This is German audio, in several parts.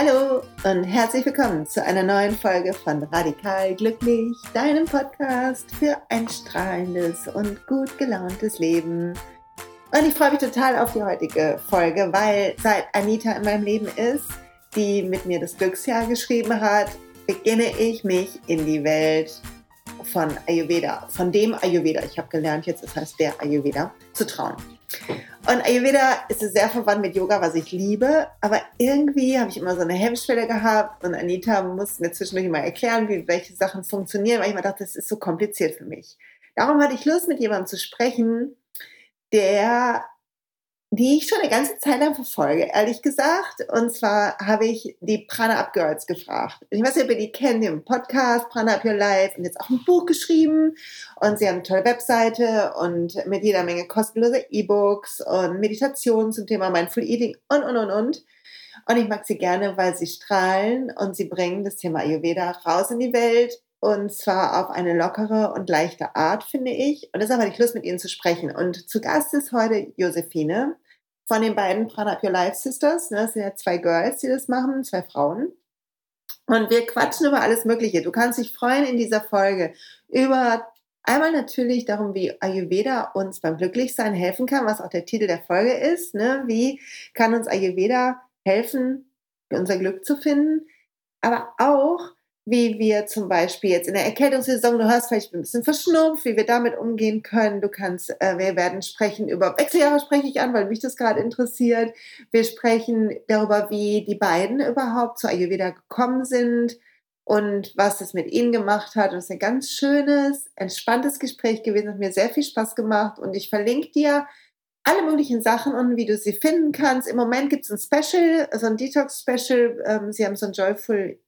Hallo und herzlich willkommen zu einer neuen Folge von Radikal Glücklich, deinem Podcast für ein strahlendes und gut gelauntes Leben. Und ich freue mich total auf die heutige Folge, weil seit Anita in meinem Leben ist, die mit mir das Glücksjahr geschrieben hat, beginne ich mich in die Welt von Ayurveda, von dem Ayurveda, ich habe gelernt jetzt, das heißt der Ayurveda, zu trauen. Und Ayurveda ist sehr verwandt mit Yoga, was ich liebe. Aber irgendwie habe ich immer so eine Hemmschwelle gehabt. Und Anita muss mir zwischendurch mal erklären, wie welche Sachen funktionieren, weil ich immer dachte, das ist so kompliziert für mich. Darum hatte ich Lust, mit jemandem zu sprechen, der die ich schon eine ganze Zeit lang verfolge, ehrlich gesagt. Und zwar habe ich die Prana Up Girls gefragt. Ich weiß nicht, ob ihr die kennt, die haben Podcast, Prana Up Your Life, und jetzt auch ein Buch geschrieben. Und sie haben eine tolle Webseite und mit jeder Menge kostenlose E-Books und Meditationen zum Thema Mindful Eating und, und, und, und. Und ich mag sie gerne, weil sie strahlen und sie bringen das Thema Ayurveda raus in die Welt und zwar auf eine lockere und leichte Art, finde ich. Und deshalb hatte ich Lust, mit Ihnen zu sprechen. Und zu Gast ist heute Josephine von den beiden Prana Your Life Sisters. Das sind ja zwei Girls, die das machen, zwei Frauen. Und wir quatschen über alles Mögliche. Du kannst dich freuen in dieser Folge über einmal natürlich darum, wie Ayurveda uns beim Glücklichsein helfen kann, was auch der Titel der Folge ist. Ne? Wie kann uns Ayurveda helfen, unser Glück zu finden? Aber auch, wie wir zum Beispiel jetzt in der Erkältungssaison, du hast vielleicht ein bisschen verschnupft, wie wir damit umgehen können. Du kannst, äh, wir werden sprechen über Wechseljahre spreche ich an, weil mich das gerade interessiert. Wir sprechen darüber, wie die beiden überhaupt zu Ayurveda gekommen sind und was das mit ihnen gemacht hat. Und es ist ein ganz schönes, entspanntes Gespräch gewesen, hat mir sehr viel Spaß gemacht und ich verlinke dir alle möglichen Sachen und wie du sie finden kannst. Im Moment gibt es ein Special, so ein Detox-Special. Ähm, sie haben so ein Joyful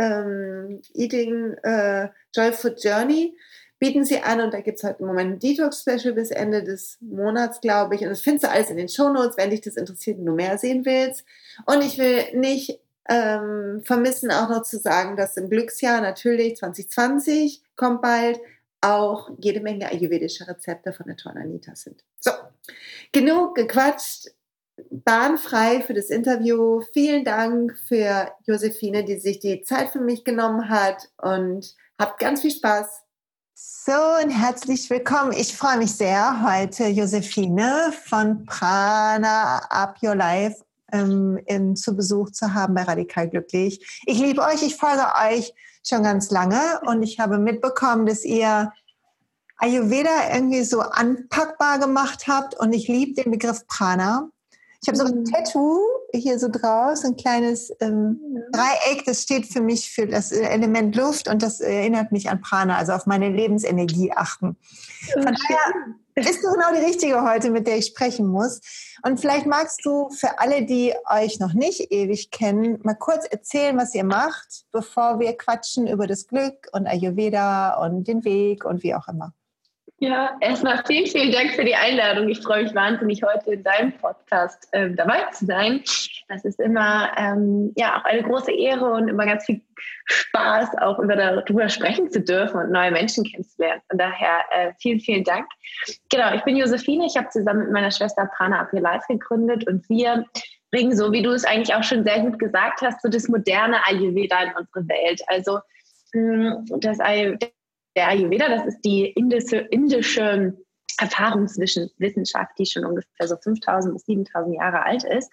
ähm, Eating äh, Joy Food Journey bieten sie an und da gibt es halt im Moment ein Detox-Special bis Ende des Monats, glaube ich. Und das findest du alles in den Shownotes, wenn dich das interessiert und du mehr sehen willst. Und ich will nicht ähm, vermissen, auch noch zu sagen, dass im Glücksjahr natürlich 2020 kommt bald auch jede Menge ayurvedische Rezepte von der tollen Anita sind. So, genug gequatscht bahnfrei für das Interview. Vielen Dank für Josephine, die sich die Zeit für mich genommen hat und habt ganz viel Spaß. So und herzlich willkommen. Ich freue mich sehr, heute Josephine von Prana Up Your Life ähm, in, zu Besuch zu haben bei Radikal Glücklich. Ich liebe euch, ich folge euch schon ganz lange und ich habe mitbekommen, dass ihr Ayurveda irgendwie so anpackbar gemacht habt und ich liebe den Begriff Prana. Ich habe so ein mhm. Tattoo hier so draus, ein kleines ähm, Dreieck, das steht für mich für das äh, Element Luft und das erinnert mich an Prana, also auf meine Lebensenergie achten. Von daher bist du genau die Richtige heute, mit der ich sprechen muss. Und vielleicht magst du für alle, die euch noch nicht ewig kennen, mal kurz erzählen, was ihr macht, bevor wir quatschen über das Glück und Ayurveda und den Weg und wie auch immer. Ja, erstmal vielen, vielen Dank für die Einladung. Ich freue mich wahnsinnig, heute in deinem Podcast ähm, dabei zu sein. Das ist immer ähm, ja auch eine große Ehre und immer ganz viel Spaß, auch über darüber sprechen zu dürfen und neue Menschen kennenzulernen. Von daher äh, vielen, vielen Dank. Genau, ich bin Josephine. Ich habe zusammen mit meiner Schwester Prana Your Life gegründet und wir bringen, so wie du es eigentlich auch schon sehr gut gesagt hast, so das moderne Ayurveda in unsere Welt. Also mm, das Ayurveda der Ayurveda, das ist die indische, indische Erfahrungswissenschaft, die schon ungefähr so 5000 bis 7000 Jahre alt ist.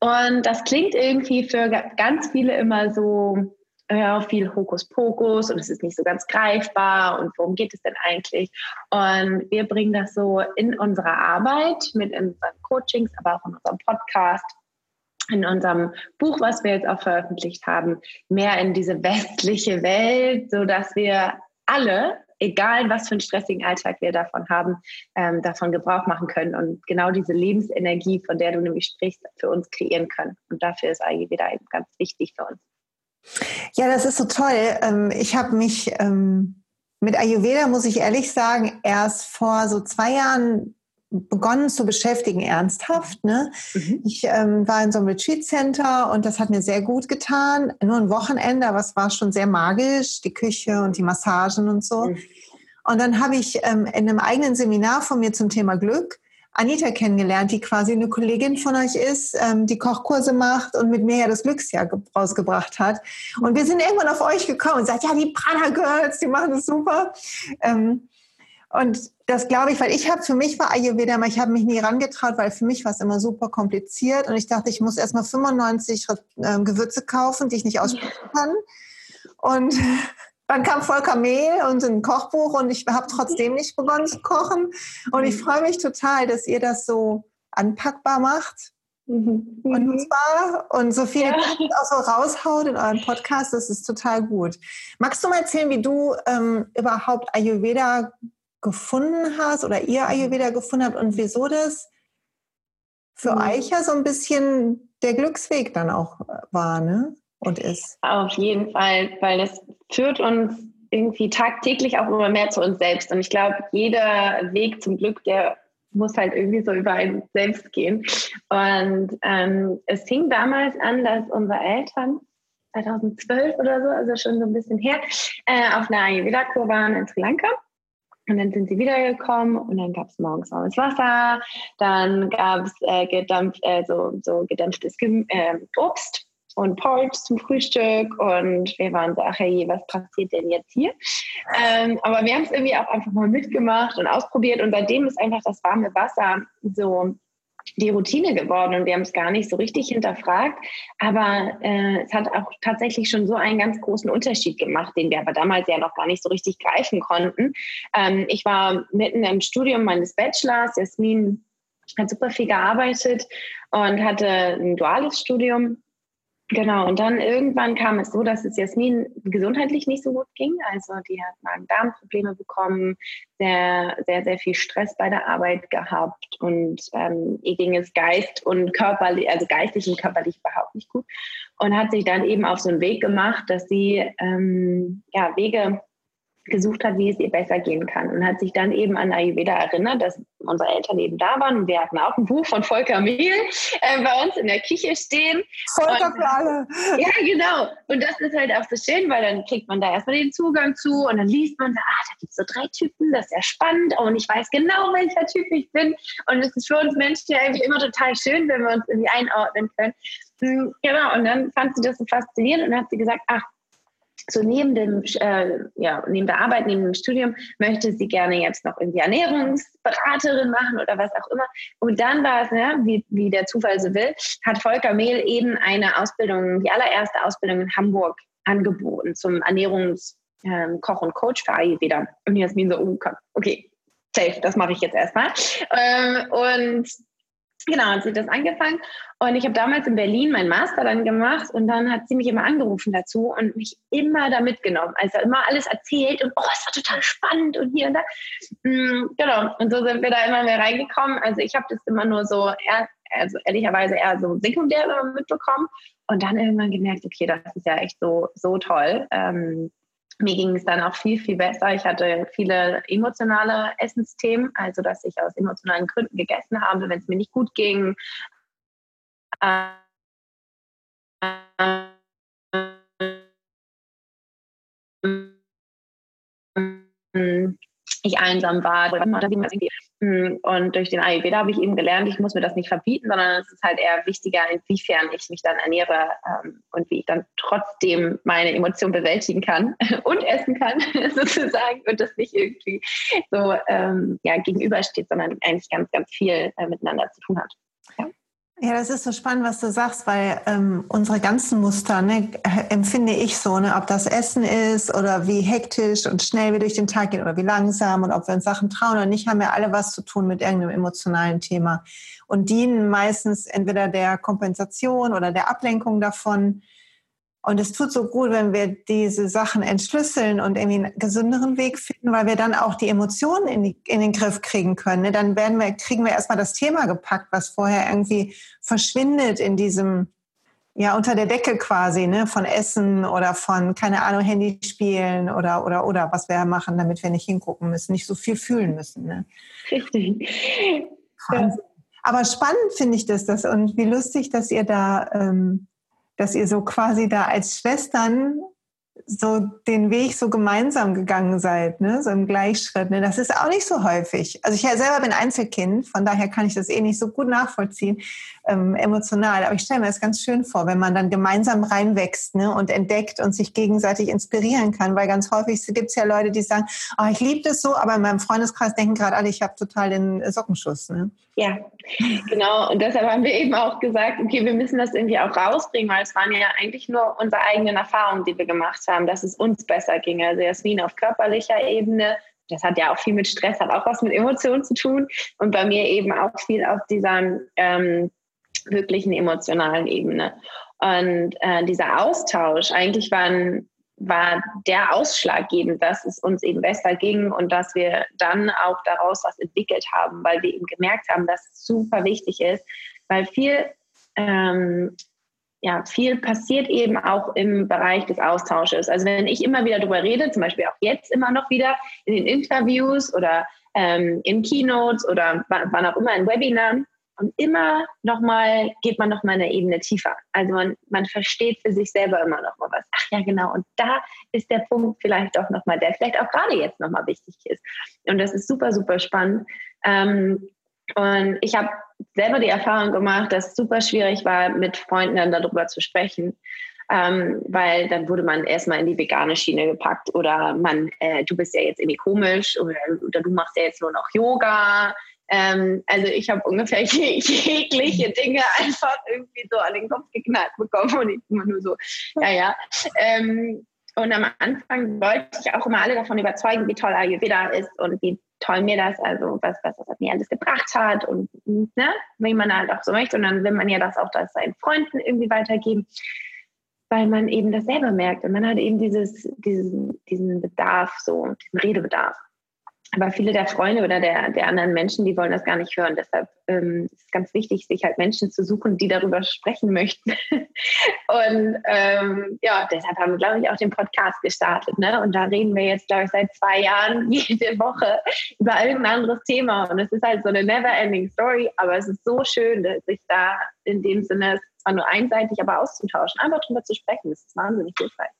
Und das klingt irgendwie für ganz viele immer so ja, viel Hokuspokus und es ist nicht so ganz greifbar und worum geht es denn eigentlich? Und wir bringen das so in unserer Arbeit mit unseren Coachings, aber auch in unserem Podcast, in unserem Buch, was wir jetzt auch veröffentlicht haben, mehr in diese westliche Welt, so dass wir alle, egal was für einen stressigen Alltag wir davon haben, ähm, davon Gebrauch machen können und genau diese Lebensenergie, von der du nämlich sprichst, für uns kreieren können. Und dafür ist Ayurveda eben ganz wichtig für uns. Ja, das ist so toll. Ähm, ich habe mich ähm, mit Ayurveda, muss ich ehrlich sagen, erst vor so zwei Jahren begonnen zu beschäftigen, ernsthaft. Ne? Mhm. Ich ähm, war in so einem Retreat Center und das hat mir sehr gut getan. Nur ein Wochenende, aber es war schon sehr magisch, die Küche und die Massagen und so. Mhm. Und dann habe ich ähm, in einem eigenen Seminar von mir zum Thema Glück Anita kennengelernt, die quasi eine Kollegin von euch ist, ähm, die Kochkurse macht und mit mir ja das Glücksjahr rausgebracht hat. Und wir sind irgendwann auf euch gekommen und sagt, ja, die Prana Girls, die machen das super. Ähm, und das glaube ich, weil ich habe für mich war Ayurveda, aber ich habe mich nie rangetraut, weil für mich war es immer super kompliziert und ich dachte, ich muss erstmal 95 äh, Gewürze kaufen, die ich nicht aussprechen kann. Und dann kam Volker Mehl und ein Kochbuch und ich habe trotzdem nicht begonnen zu kochen. Und ich freue mich total, dass ihr das so anpackbar macht mhm. und nutzbar und so viele ja. auch so raushaut in euren Podcast. Das ist total gut. Magst du mal erzählen, wie du ähm, überhaupt Ayurveda gefunden hast oder ihr Ayurveda gefunden habt und wieso das für mhm. euch ja so ein bisschen der Glücksweg dann auch war, ne? Und ist. Auf jeden Fall, weil das führt uns irgendwie tagtäglich auch immer mehr zu uns selbst. Und ich glaube, jeder Weg zum Glück, der muss halt irgendwie so über einen selbst gehen. Und ähm, es fing damals an, dass unsere Eltern 2012 oder so, also schon so ein bisschen her, äh, auf einer Ayurveda-Kur waren in Sri Lanka. Und dann sind sie wiedergekommen und dann gab es morgens warmes Wasser, dann gab es äh, gedampf, äh, so, so gedämpftes äh, Obst und Porridge zum Frühstück. Und wir waren so, ach hey, was passiert denn jetzt hier? Ähm, aber wir haben es irgendwie auch einfach mal mitgemacht und ausprobiert. Und seitdem ist einfach das warme Wasser so die Routine geworden und wir haben es gar nicht so richtig hinterfragt. Aber äh, es hat auch tatsächlich schon so einen ganz großen Unterschied gemacht, den wir aber damals ja noch gar nicht so richtig greifen konnten. Ähm, ich war mitten im Studium meines Bachelors. Jasmin hat super viel gearbeitet und hatte ein duales Studium Genau, und dann irgendwann kam es so, dass es Jasmin gesundheitlich nicht so gut ging. Also die hat Magen-Darm-Probleme bekommen, sehr, sehr, sehr viel Stress bei der Arbeit gehabt und ähm, ihr ging es geist und körperlich, also geistig und körperlich überhaupt nicht gut. Und hat sich dann eben auf so einen Weg gemacht, dass sie ähm, ja, Wege gesucht hat, wie es ihr besser gehen kann und hat sich dann eben an Ayurveda erinnert, dass unsere Eltern eben da waren und wir hatten auch ein Buch von Volker Mehl äh, bei uns in der Küche stehen. Volker für alle. Ja, genau. Und das ist halt auch so schön, weil dann kriegt man da erstmal den Zugang zu und dann liest man, ah, da gibt es so drei Typen, das ist ja spannend und ich weiß genau, welcher Typ ich bin und es ist für uns Menschen ja irgendwie immer total schön, wenn wir uns irgendwie einordnen können. Hm, genau, und dann fand sie das so faszinierend und hat sie gesagt, ach, so neben dem, äh, ja, neben der Arbeit, neben dem Studium möchte sie gerne jetzt noch irgendwie Ernährungsberaterin machen oder was auch immer. Und dann war es, ja, wie, wie der Zufall so will, hat Volker Mehl eben eine Ausbildung, die allererste Ausbildung in Hamburg angeboten zum Ernährungs- ähm, und Coach für Ayurveda. Und Jasmin so, oh, okay, safe, das mache ich jetzt erstmal. Ähm, und Genau, hat sie das angefangen. Und ich habe damals in Berlin meinen Master dann gemacht und dann hat sie mich immer angerufen dazu und mich immer da mitgenommen. Also immer alles erzählt und oh, es war total spannend und hier und da. Mhm, genau, und so sind wir da immer mehr reingekommen. Also ich habe das immer nur so, eher, also ehrlicherweise eher so sekundär mitbekommen und dann irgendwann gemerkt, okay, das ist ja echt so, so toll. Ähm, mir ging es dann auch viel, viel besser. Ich hatte viele emotionale Essensthemen, also dass ich aus emotionalen Gründen gegessen habe, wenn es mir nicht gut ging. Ähm, ich einsam war. Hm, und durch den Ayurveda habe ich eben gelernt, ich muss mir das nicht verbieten, sondern es ist halt eher wichtiger, inwiefern ich mich dann ernähre ähm, und wie ich dann trotzdem meine Emotionen bewältigen kann und essen kann, sozusagen, und das nicht irgendwie so ähm, ja, gegenübersteht, sondern eigentlich ganz, ganz viel äh, miteinander zu tun hat. Ja. Ja, das ist so spannend, was du sagst, weil ähm, unsere ganzen Muster ne, empfinde ich so, ne, ob das Essen ist oder wie hektisch und schnell wir durch den Tag gehen oder wie langsam und ob wir uns Sachen trauen oder nicht, haben ja alle was zu tun mit irgendeinem emotionalen Thema und dienen meistens entweder der Kompensation oder der Ablenkung davon. Und es tut so gut, wenn wir diese Sachen entschlüsseln und irgendwie einen gesünderen Weg finden, weil wir dann auch die Emotionen in, die, in den Griff kriegen können. Ne? Dann werden wir, kriegen wir erstmal das Thema gepackt, was vorher irgendwie verschwindet in diesem, ja, unter der Decke quasi, ne, von Essen oder von, keine Ahnung, Handyspielen oder, oder, oder, was wir machen, damit wir nicht hingucken müssen, nicht so viel fühlen müssen. Ne? Richtig. Ja. Aber spannend finde ich das, das und wie lustig, dass ihr da, ähm, dass ihr so quasi da als Schwestern so den Weg so gemeinsam gegangen seid, ne? so im Gleichschritt. Ne? Das ist auch nicht so häufig. Also ich selber bin Einzelkind, von daher kann ich das eh nicht so gut nachvollziehen, ähm, emotional. Aber ich stelle mir das ganz schön vor, wenn man dann gemeinsam reinwächst ne? und entdeckt und sich gegenseitig inspirieren kann. Weil ganz häufig gibt es ja Leute, die sagen, oh, ich liebe das so, aber in meinem Freundeskreis denken gerade alle, ich habe total den Sockenschuss. Ne? Ja, genau. Und deshalb haben wir eben auch gesagt, okay, wir müssen das irgendwie auch rausbringen, weil es waren ja eigentlich nur unsere eigenen Erfahrungen, die wir gemacht haben, dass es uns besser ging. Also Jasmin auf körperlicher Ebene, das hat ja auch viel mit Stress, hat auch was mit Emotionen zu tun. Und bei mir eben auch viel auf dieser ähm, wirklichen emotionalen Ebene. Und äh, dieser Austausch, eigentlich waren war der ausschlaggebend, dass es uns eben besser ging und dass wir dann auch daraus was entwickelt haben, weil wir eben gemerkt haben, dass es super wichtig ist, weil viel, ähm, ja, viel passiert eben auch im Bereich des Austausches. Also wenn ich immer wieder darüber rede, zum Beispiel auch jetzt immer noch wieder in den Interviews oder ähm, in Keynotes oder wann auch immer in Webinaren, und immer nochmal geht man nochmal eine Ebene tiefer. Also man, man versteht für sich selber immer nochmal was. Ach ja, genau. Und da ist der Punkt vielleicht auch nochmal, der vielleicht auch gerade jetzt nochmal wichtig ist. Und das ist super, super spannend. Ähm, und ich habe selber die Erfahrung gemacht, dass es super schwierig war, mit Freunden dann darüber zu sprechen. Ähm, weil dann wurde man erstmal in die vegane Schiene gepackt oder man, äh, du bist ja jetzt irgendwie komisch oder, oder du machst ja jetzt nur noch Yoga ähm, also ich habe ungefähr jegliche Dinge einfach irgendwie so an den Kopf geknallt bekommen und ich immer nur so, ja, ja. Ähm, und am Anfang wollte ich auch immer alle davon überzeugen, wie toll Ayurveda ist und wie toll mir das, also was, was das mir alles gebracht hat und ne, wie man halt auch so möchte. Und dann will man ja das auch das seinen Freunden irgendwie weitergeben, weil man eben das selber merkt und man hat eben dieses, diesen, diesen Bedarf, so, diesen Redebedarf. Aber viele der Freunde oder der, der anderen Menschen, die wollen das gar nicht hören. Deshalb ähm, ist es ganz wichtig, sich halt Menschen zu suchen, die darüber sprechen möchten. und ähm, ja, deshalb haben wir, glaube ich, auch den Podcast gestartet. Ne? Und da reden wir jetzt, glaube ich, seit zwei Jahren jede Woche über irgendein anderes Thema. Und es ist halt so eine never-ending Story, aber es ist so schön, sich da in dem Sinne zwar nur einseitig, aber auszutauschen, einfach drüber zu sprechen. Das ist wahnsinnig hilfreich.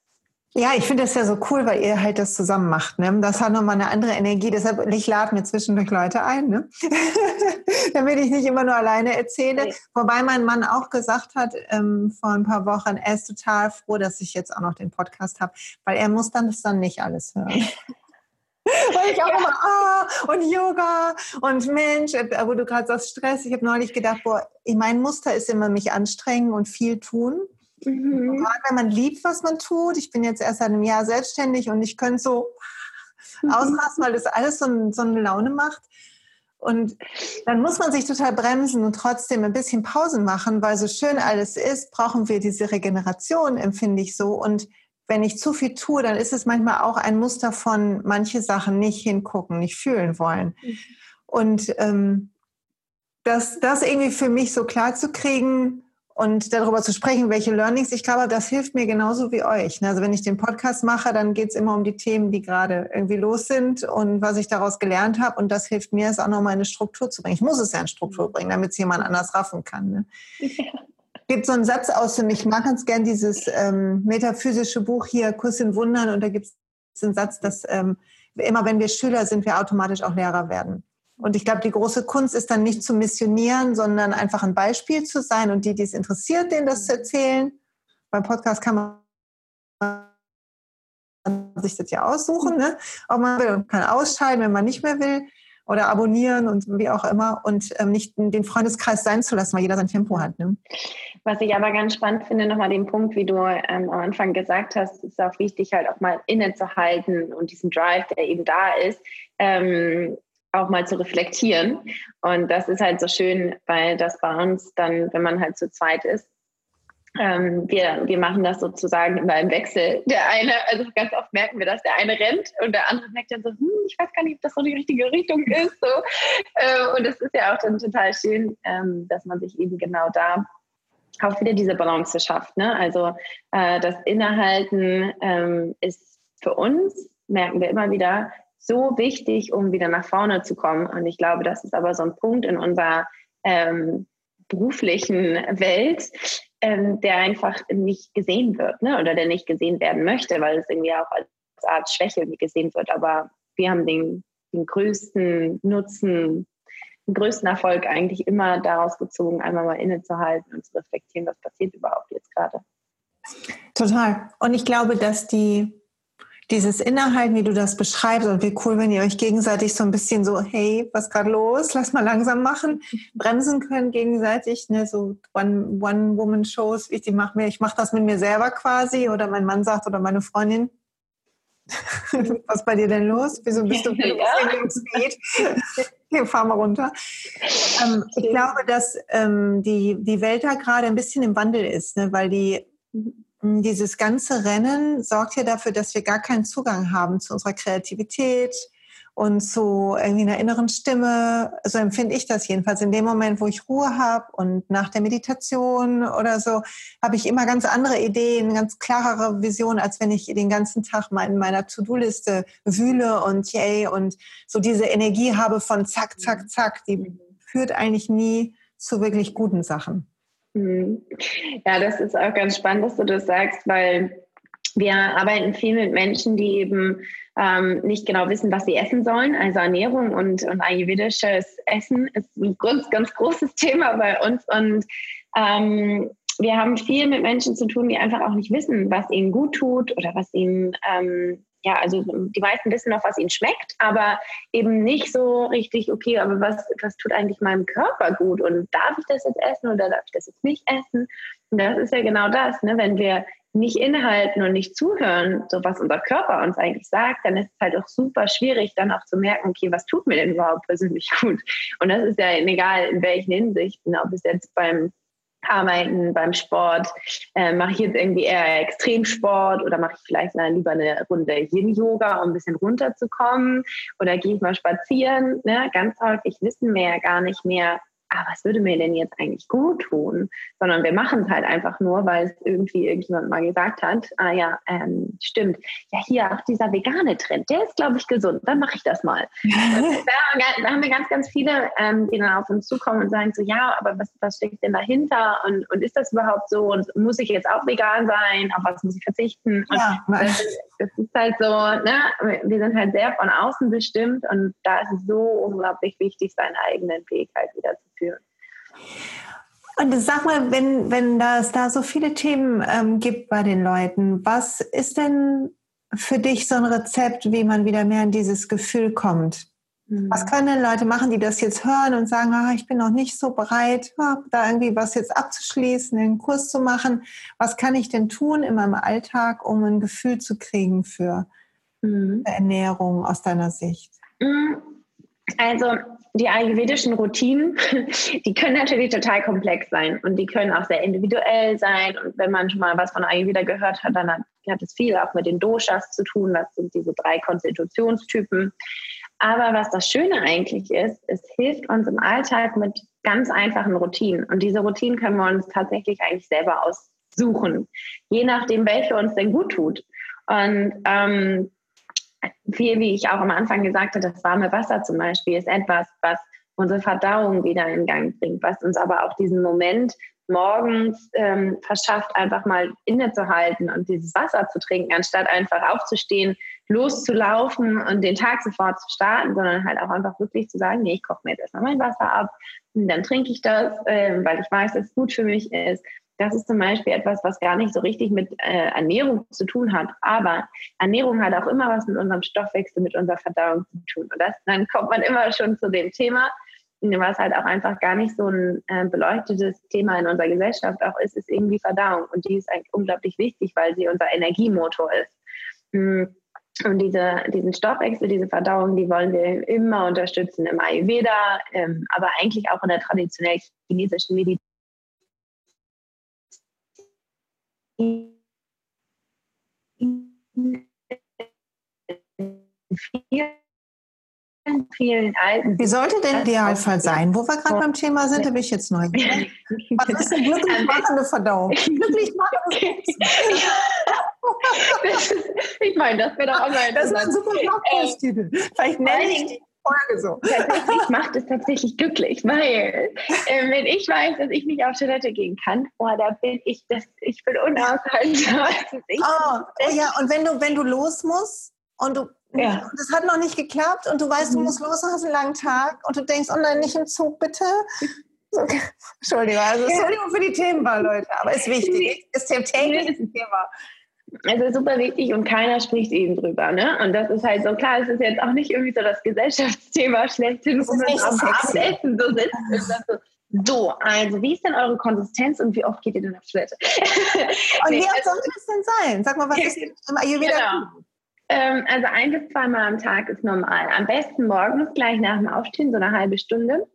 Ja, ich finde das ja so cool, weil ihr halt das zusammen macht. Ne? Das hat nochmal eine andere Energie. Deshalb, ich lade mir zwischendurch Leute ein, ne? damit ich nicht immer nur alleine erzähle. Okay. Wobei mein Mann auch gesagt hat ähm, vor ein paar Wochen, er ist total froh, dass ich jetzt auch noch den Podcast habe, weil er muss dann das dann nicht alles hören. Weil ich auch ja. immer, ah, und Yoga und Mensch, äh, wo du gerade sagst, Stress. Ich habe neulich gedacht, boah, mein Muster ist immer mich anstrengen und viel tun. Mhm. Wenn man liebt, was man tut. Ich bin jetzt erst seit einem Jahr selbstständig und ich könnte so mhm. ausrasten, weil das alles so, so eine Laune macht. Und dann muss man sich total bremsen und trotzdem ein bisschen Pausen machen, weil so schön alles ist, brauchen wir diese Regeneration, empfinde ich so. Und wenn ich zu viel tue, dann ist es manchmal auch ein Muster von manche Sachen nicht hingucken, nicht fühlen wollen. Mhm. Und ähm, das, das irgendwie für mich so klar zu kriegen, und darüber zu sprechen, welche Learnings ich glaube, das hilft mir genauso wie euch. Also wenn ich den Podcast mache, dann geht es immer um die Themen, die gerade irgendwie los sind und was ich daraus gelernt habe. Und das hilft mir, es auch nochmal eine Struktur zu bringen. Ich muss es ja in Struktur bringen, damit es jemand anders raffen kann. Ne? Ja. Gibt so einen Satz aus für mich. Ich mag ganz gern dieses ähm, metaphysische Buch hier, Kuss in Wundern. Und da gibt es einen Satz, dass ähm, immer wenn wir Schüler sind, wir automatisch auch Lehrer werden. Und ich glaube, die große Kunst ist dann nicht zu missionieren, sondern einfach ein Beispiel zu sein und die, die es interessiert, denen das zu erzählen. Beim Podcast kann man sich das ja aussuchen, ne? ob man will und kann ausscheiden, wenn man nicht mehr will oder abonnieren und wie auch immer und ähm, nicht den Freundeskreis sein zu lassen, weil jeder sein Tempo hat. Ne? Was ich aber ganz spannend finde, nochmal den Punkt, wie du ähm, am Anfang gesagt hast, ist auch wichtig, halt auch mal innezuhalten und diesen Drive, der eben da ist, ähm, auch mal zu reflektieren. Und das ist halt so schön, weil das bei uns dann, wenn man halt zu zweit ist, ähm, wir, wir machen das sozusagen immer im Wechsel. Der eine, also ganz oft merken wir, dass der eine rennt und der andere merkt dann so, hm, ich weiß gar nicht, ob das so die richtige Richtung ist. So. Äh, und es ist ja auch dann total schön, ähm, dass man sich eben genau da auch wieder diese Balance schafft. Ne? Also äh, das Innehalten ähm, ist für uns, merken wir immer wieder, so wichtig, um wieder nach vorne zu kommen. Und ich glaube, das ist aber so ein Punkt in unserer ähm, beruflichen Welt, ähm, der einfach nicht gesehen wird ne? oder der nicht gesehen werden möchte, weil es irgendwie auch als Art Schwäche gesehen wird. Aber wir haben den, den größten Nutzen, den größten Erfolg eigentlich immer daraus gezogen, einmal mal innezuhalten und zu reflektieren, was passiert überhaupt jetzt gerade. Total. Und ich glaube, dass die dieses Innehalten, wie du das beschreibst, und wie cool, wenn ihr euch gegenseitig so ein bisschen so, hey, was gerade los, lass mal langsam machen, bremsen können gegenseitig, ne, so One-Woman-Shows, wie ich die mache mir, ich mache das mit mir selber quasi, oder mein Mann sagt, oder meine Freundin, was bei dir denn los? Wieso bist du ja. Hier, fahr mal runter. Ähm, ich glaube, dass ähm, die, die Welt da gerade ein bisschen im Wandel ist, ne, weil die dieses ganze Rennen sorgt ja dafür, dass wir gar keinen Zugang haben zu unserer Kreativität und zu irgendwie einer inneren Stimme. So empfinde ich das jedenfalls. In dem Moment, wo ich Ruhe habe und nach der Meditation oder so, habe ich immer ganz andere Ideen, ganz klarere Visionen, als wenn ich den ganzen Tag mal in meiner To-Do-Liste wühle und yay und so diese Energie habe von zack, zack, zack. Die führt eigentlich nie zu wirklich guten Sachen. Mhm. Ja, das ist auch ganz spannend, dass du das sagst, weil wir arbeiten viel mit Menschen, die eben ähm, nicht genau wissen, was sie essen sollen. Also Ernährung und, und ayurvedisches Essen ist ein ganz, ganz großes Thema bei uns. Und ähm, wir haben viel mit Menschen zu tun, die einfach auch nicht wissen, was ihnen gut tut oder was ihnen ähm, ja, also die meisten wissen noch, was ihnen schmeckt, aber eben nicht so richtig, okay, aber was, was tut eigentlich meinem Körper gut und darf ich das jetzt essen oder darf ich das jetzt nicht essen? Und das ist ja genau das, ne? wenn wir nicht inhalten und nicht zuhören, so was unser Körper uns eigentlich sagt, dann ist es halt auch super schwierig, dann auch zu merken, okay, was tut mir denn überhaupt persönlich gut? Und das ist ja egal in welchen Hinsichten, ob es jetzt beim Arbeiten, beim Sport, äh, mache ich jetzt irgendwie eher Extremsport oder mache ich vielleicht mal lieber eine Runde Yin-Yoga, um ein bisschen runterzukommen oder gehe ich mal spazieren. Ne? Ganz häufig wissen wir ja gar nicht mehr, ah, was würde mir denn jetzt eigentlich gut tun? Sondern wir machen es halt einfach nur, weil es irgendwie irgendjemand mal gesagt hat, ah ja, ähm, stimmt, ja hier auch dieser vegane Trend, der ist, glaube ich, gesund, dann mache ich das mal. da, da, haben wir ganz, ganz viele, ähm, die dann auf uns zukommen und sagen so, ja, aber was, was steckt denn dahinter und, und ist das überhaupt so und muss ich jetzt auch vegan sein, auf was muss ich verzichten? Ja, das, das, ist halt so, ne? wir sind halt sehr von außen bestimmt und da ist es so unglaublich wichtig, seinen eigenen Weg halt wieder zu führen. Und sag mal, wenn, wenn es da so viele Themen ähm, gibt bei den Leuten, was ist denn für dich so ein Rezept, wie man wieder mehr in dieses Gefühl kommt? Mhm. Was können denn Leute machen, die das jetzt hören und sagen, ah, ich bin noch nicht so bereit, ah, da irgendwie was jetzt abzuschließen, einen Kurs zu machen? Was kann ich denn tun in meinem Alltag, um ein Gefühl zu kriegen für mhm. Ernährung aus deiner Sicht? Mhm. Also die ayurvedischen Routinen, die können natürlich total komplex sein und die können auch sehr individuell sein. Und wenn man schon mal was von Ayurveda gehört hat, dann hat, hat es viel auch mit den Doshas zu tun. Das sind diese drei Konstitutionstypen. Aber was das Schöne eigentlich ist, es hilft uns im Alltag mit ganz einfachen Routinen. Und diese Routinen können wir uns tatsächlich eigentlich selber aussuchen, je nachdem, welche uns denn gut tut. Und ähm, viel, wie ich auch am Anfang gesagt habe, das warme Wasser zum Beispiel ist etwas, was unsere Verdauung wieder in Gang bringt, was uns aber auch diesen Moment morgens ähm, verschafft, einfach mal innezuhalten und dieses Wasser zu trinken, anstatt einfach aufzustehen, loszulaufen und den Tag sofort zu starten, sondern halt auch einfach wirklich zu sagen, nee, ich koche mir jetzt erstmal mein Wasser ab und dann trinke ich das, ähm, weil ich weiß, dass es gut für mich ist das ist zum Beispiel etwas, was gar nicht so richtig mit äh, Ernährung zu tun hat. Aber Ernährung hat auch immer was mit unserem Stoffwechsel, mit unserer Verdauung zu tun. Und das, dann kommt man immer schon zu dem Thema, was halt auch einfach gar nicht so ein äh, beleuchtetes Thema in unserer Gesellschaft auch ist, ist irgendwie Verdauung. Und die ist eigentlich unglaublich wichtig, weil sie unser Energiemotor ist. Hm. Und diese, diesen Stoffwechsel, diese Verdauung, die wollen wir immer unterstützen im Ayurveda, ähm, aber eigentlich auch in der traditionell chinesischen Medizin in vielen, vielen alten. Wie sollte denn der Idealfall sein? Wo wir gerade beim Thema sind, da bin ich jetzt neu. Was ist eine glücklich machende Verdauung? Glücklich machende Ich meine, das wäre doch auch mal Das ist ein super Podcast-Titel. Vielleicht nenne ich Folge so. Tatsächlich macht es tatsächlich glücklich, weil äh, wenn ich weiß, dass ich nicht auf Toilette gehen kann, boah, da bin ich, das, ich bin unaushaltbar. Oh, oh ja, und wenn du, wenn du los musst und du ja. das hat noch nicht geklappt und du weißt, mhm. du musst los und hast einen langen Tag und du denkst, oh nein, nicht im Zug, bitte. Okay. Entschuldigung, also Entschuldigung für die Themenwahl, Leute, aber ist wichtig. Ist täglich ein Thema. Es ist super wichtig und keiner spricht eben drüber. Ne? Und das ist halt so klar, es ist jetzt auch nicht irgendwie so das Gesellschaftsthema schlechthin, wo man am Abendessen so sitzt so, so, also wie ist denn eure Konsistenz und wie oft geht ihr denn auf Toilette? und nee, wie oft soll es denn sein? Sag mal, was ist im Ayurveda? Genau. Ähm, also ein bis zweimal am Tag ist normal. Am besten morgens gleich nach dem Aufstehen, so eine halbe Stunde.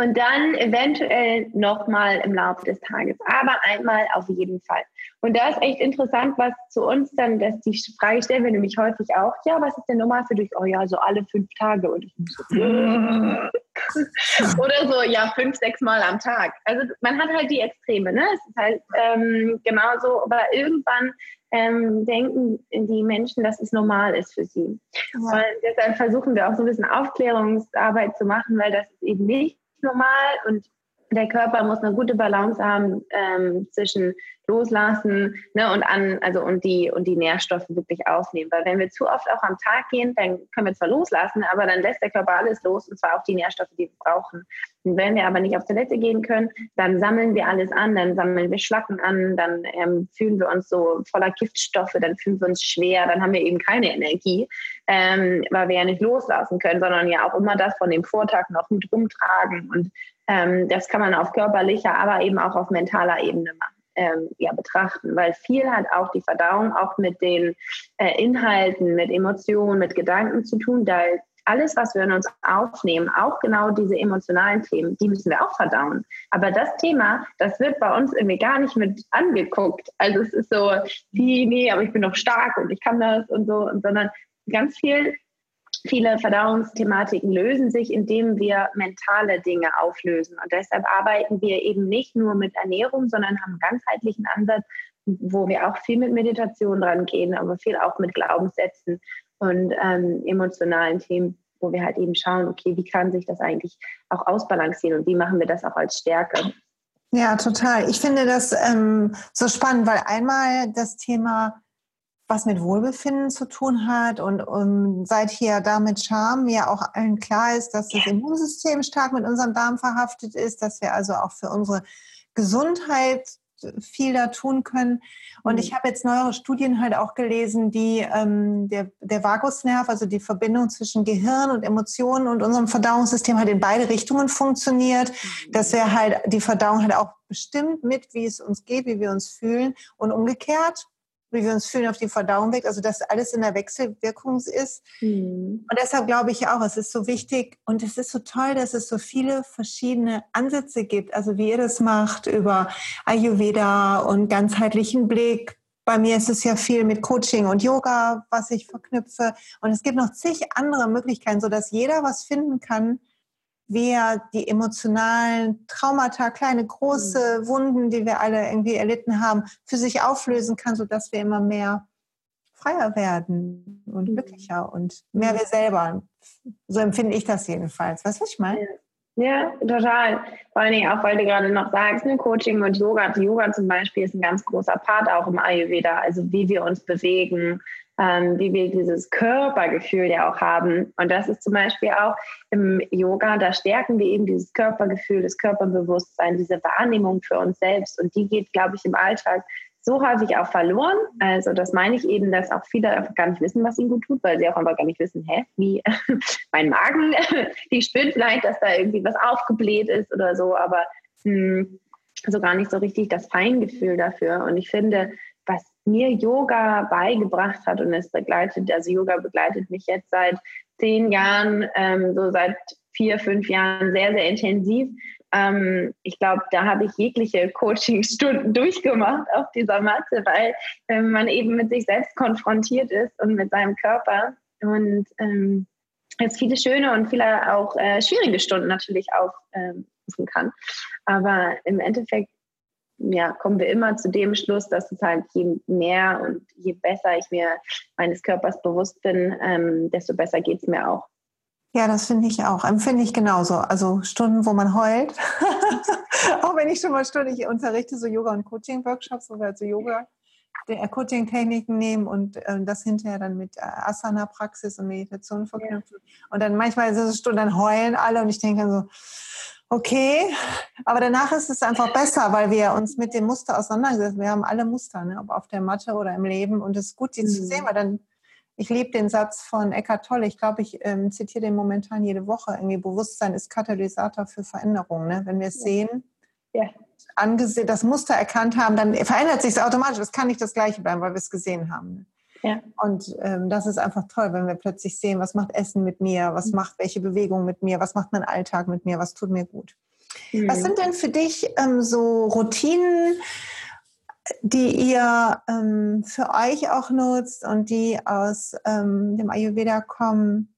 Und dann eventuell nochmal im Laufe des Tages, aber einmal auf jeden Fall. Und da ist echt interessant, was zu uns dann, dass die Frage stellen wir nämlich häufig auch, ja, was ist denn normal für dich? Oh ja, so alle fünf Tage. Und ich so, Oder so, ja, fünf, sechs Mal am Tag. Also man hat halt die Extreme, ne? Es ist halt ähm, genauso, aber irgendwann ähm, denken die Menschen, dass es normal ist für sie. Ja. Und deshalb versuchen wir auch so ein bisschen Aufklärungsarbeit zu machen, weil das ist eben nicht normal und der Körper muss eine gute Balance haben ähm, zwischen loslassen ne, und an, also und die und die Nährstoffe wirklich aufnehmen. Weil wenn wir zu oft auch am Tag gehen, dann können wir zwar loslassen, aber dann lässt der Körper alles los und zwar auch die Nährstoffe, die wir brauchen. Und wenn wir aber nicht auf Toilette gehen können, dann sammeln wir alles an, dann sammeln wir Schlacken an, dann ähm, fühlen wir uns so voller Giftstoffe, dann fühlen wir uns schwer, dann haben wir eben keine Energie, ähm, weil wir ja nicht loslassen können, sondern ja auch immer das von dem Vortag noch mit rumtragen. Und ähm, das kann man auf körperlicher, aber eben auch auf mentaler Ebene machen ähm, ja, betrachten, weil viel hat auch die Verdauung auch mit den äh, Inhalten, mit Emotionen, mit Gedanken zu tun, da alles, was wir in uns aufnehmen, auch genau diese emotionalen Themen, die müssen wir auch verdauen. Aber das Thema, das wird bei uns irgendwie gar nicht mit angeguckt. Also es ist so, wie, nee, aber ich bin noch stark und ich kann das und so, sondern ganz viel Viele Verdauungsthematiken lösen sich, indem wir mentale Dinge auflösen. Und deshalb arbeiten wir eben nicht nur mit Ernährung, sondern haben einen ganzheitlichen Ansatz, wo wir auch viel mit Meditation dran gehen, aber viel auch mit Glaubenssätzen und ähm, emotionalen Themen, wo wir halt eben schauen, okay, wie kann sich das eigentlich auch ausbalancieren und wie machen wir das auch als Stärke? Ja, total. Ich finde das ähm, so spannend, weil einmal das Thema was mit Wohlbefinden zu tun hat und um, seit hier damit Charme ja auch allen klar ist, dass das Immunsystem stark mit unserem Darm verhaftet ist, dass wir also auch für unsere Gesundheit viel da tun können. Und mhm. ich habe jetzt neuere Studien halt auch gelesen, die ähm, der, der Vagusnerv, also die Verbindung zwischen Gehirn und Emotionen und unserem Verdauungssystem halt in beide Richtungen funktioniert, mhm. dass er halt die Verdauung halt auch bestimmt mit, wie es uns geht, wie wir uns fühlen und umgekehrt wie wir uns fühlen, auf die Verdauung weg. Also dass alles in der Wechselwirkung ist. Mhm. Und deshalb glaube ich auch, es ist so wichtig und es ist so toll, dass es so viele verschiedene Ansätze gibt. Also wie ihr das macht über Ayurveda und ganzheitlichen Blick. Bei mir ist es ja viel mit Coaching und Yoga, was ich verknüpfe. Und es gibt noch zig andere Möglichkeiten, sodass jeder was finden kann, wie er die emotionalen Traumata, kleine, große mhm. Wunden, die wir alle irgendwie erlitten haben, für sich auflösen kann, sodass wir immer mehr freier werden und mhm. glücklicher und mehr wir selber. So empfinde ich das jedenfalls. Weißt du, was ich meine? Ja, total. Vor allen Dingen auch, weil du gerade noch sagst, ne, Coaching und Yoga. Yoga zum Beispiel ist ein ganz großer Part auch im Ayurveda, also wie wir uns bewegen, ähm, wie wir dieses Körpergefühl ja auch haben. Und das ist zum Beispiel auch im Yoga, da stärken wir eben dieses Körpergefühl, das Körperbewusstsein, diese Wahrnehmung für uns selbst. Und die geht, glaube ich, im Alltag so häufig auch verloren. Also das meine ich eben, dass auch viele einfach gar nicht wissen, was ihnen gut tut, weil sie auch einfach gar nicht wissen, hä, wie mein Magen, die spürt vielleicht, dass da irgendwie was aufgebläht ist oder so, aber hm, so gar nicht so richtig das Feingefühl dafür. Und ich finde, mir Yoga beigebracht hat und es begleitet, also Yoga begleitet mich jetzt seit zehn Jahren, ähm, so seit vier, fünf Jahren sehr, sehr intensiv. Ähm, ich glaube, da habe ich jegliche Coachingstunden durchgemacht auf dieser Matte, weil äh, man eben mit sich selbst konfrontiert ist und mit seinem Körper und ähm, jetzt viele schöne und viele auch äh, schwierige Stunden natürlich aufrufen ähm, kann. Aber im Endeffekt ja, kommen wir immer zu dem Schluss, dass es halt je mehr und je besser ich mir meines Körpers bewusst bin, ähm, desto besser geht es mir auch. Ja, das finde ich auch. Empfinde ich genauso. Also Stunden, wo man heult. auch wenn ich schon mal Stunden, ich unterrichte so Yoga- und Coaching-Workshops, wo wir also Yoga, äh, Coaching-Techniken nehmen und äh, das hinterher dann mit äh, Asana-Praxis und Meditation verknüpfen. Ja. Und dann manchmal ist es Stunden, dann heulen alle und ich denke dann so, okay, aber danach ist es einfach besser, weil wir uns mit dem Muster auseinandergesetzt Wir haben alle Muster, ne? ob auf der Matte oder im Leben und es ist gut, die mhm. zu sehen, weil dann ich liebe den Satz von Eckhart Tolle. Ich glaube, ich ähm, zitiere den momentan jede Woche. Irgendwie Bewusstsein ist Katalysator für Veränderung. Ne? Wenn wir es sehen, ja. angesehen, das Muster erkannt haben, dann verändert sich es automatisch. Es kann nicht das Gleiche bleiben, weil wir es gesehen haben. Ja. Und ähm, das ist einfach toll, wenn wir plötzlich sehen, was macht Essen mit mir, was mhm. macht welche Bewegung mit mir, was macht mein Alltag mit mir, was tut mir gut. Mhm. Was sind denn für dich ähm, so Routinen, die ihr ähm, für euch auch nutzt und die aus ähm, dem Ayurveda kommen,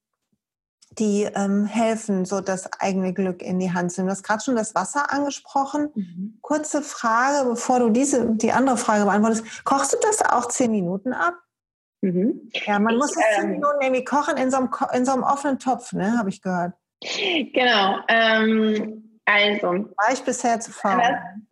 die ähm, helfen, so das eigene Glück in die Hand zu nehmen. Du hast gerade schon das Wasser angesprochen. Mhm. Kurze Frage, bevor du diese, die andere Frage beantwortest. Kochst du das auch zehn Minuten ab? Mhm. Ja, man ich, muss es zehn ähm, Minuten irgendwie kochen in so einem, in so einem offenen Topf, ne, habe ich gehört. Genau. Ähm, also. War ich bisher zu faul?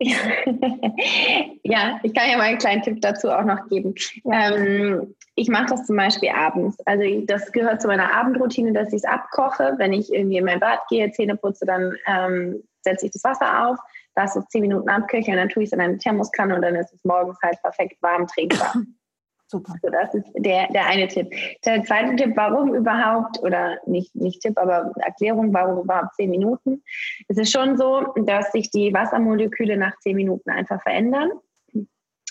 ja, ich kann ja mal einen kleinen Tipp dazu auch noch geben. Ähm, ich mache das zum Beispiel abends. Also das gehört zu meiner Abendroutine, dass ich es abkoche. Wenn ich irgendwie in mein Bad gehe, Zähne putze, dann ähm, setze ich das Wasser auf, lasse es zehn Minuten abköcheln, dann tue ich es in eine Thermoskanne und dann ist es morgens halt perfekt warm trinkbar. Super. So, das ist der, der eine Tipp. Der zweite Tipp, warum überhaupt, oder nicht, nicht Tipp, aber Erklärung, warum überhaupt zehn Minuten. Es ist schon so, dass sich die Wassermoleküle nach zehn Minuten einfach verändern,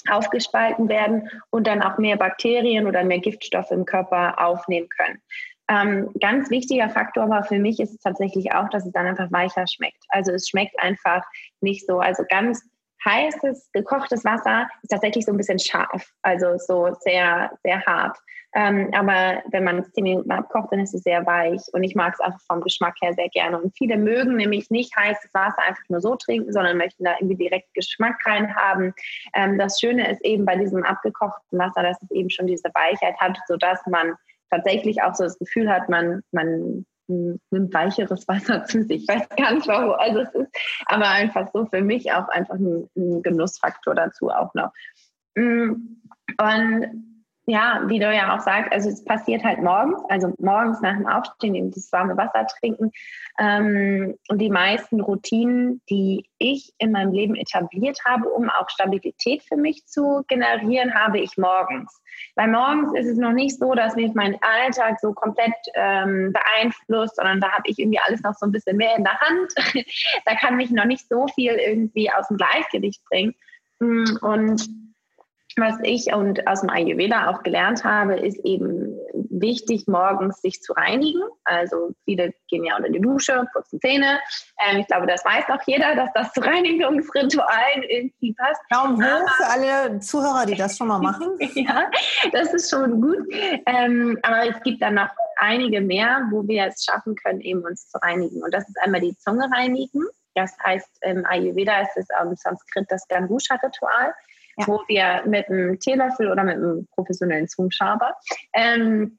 aufgespalten werden und dann auch mehr Bakterien oder mehr Giftstoffe im Körper aufnehmen können. Ähm, ganz wichtiger Faktor war für mich ist tatsächlich auch, dass es dann einfach weicher schmeckt. Also es schmeckt einfach nicht so, also ganz heißes, gekochtes Wasser ist tatsächlich so ein bisschen scharf, also so sehr, sehr hart. Ähm, aber wenn man es zehn Minuten abkocht, dann ist es sehr weich und ich mag es einfach vom Geschmack her sehr gerne. Und viele mögen nämlich nicht heißes Wasser einfach nur so trinken, sondern möchten da irgendwie direkt Geschmack rein haben. Ähm, das Schöne ist eben bei diesem abgekochten Wasser, dass es eben schon diese Weichheit hat, sodass man tatsächlich auch so das Gefühl hat, man, man nimmt weicheres Wasser zu sich. Ich weiß gar nicht warum. Also es ist aber einfach so für mich auch einfach ein, ein Genussfaktor dazu auch noch. Mm, und ja, wie du ja auch sagst, also es passiert halt morgens, also morgens nach dem Aufstehen das warme Wasser trinken. Ähm, und die meisten Routinen, die ich in meinem Leben etabliert habe, um auch Stabilität für mich zu generieren, habe ich morgens. Weil morgens ist es noch nicht so, dass mich mein Alltag so komplett ähm, beeinflusst, sondern da habe ich irgendwie alles noch so ein bisschen mehr in der Hand. da kann mich noch nicht so viel irgendwie aus dem Gleichgewicht bringen. Mm, und was ich und aus dem Ayurveda auch gelernt habe, ist eben wichtig, morgens sich zu reinigen. Also viele gehen ja unter die Dusche, putzen Zähne. Ähm, ich glaube, das weiß auch jeder, dass das zu Reinigungsritualen irgendwie passt. Daumen hoch für alle Zuhörer, die das schon mal machen. ja, das ist schon gut. Ähm, aber es gibt dann noch einige mehr, wo wir es schaffen können, eben uns zu reinigen. Und das ist einmal die Zunge reinigen. Das heißt, im Ayurveda ist es im Sanskrit das Gangusha-Ritual ja. wo wir mit einem Teelöffel oder mit einem professionellen Zungenschaber ähm,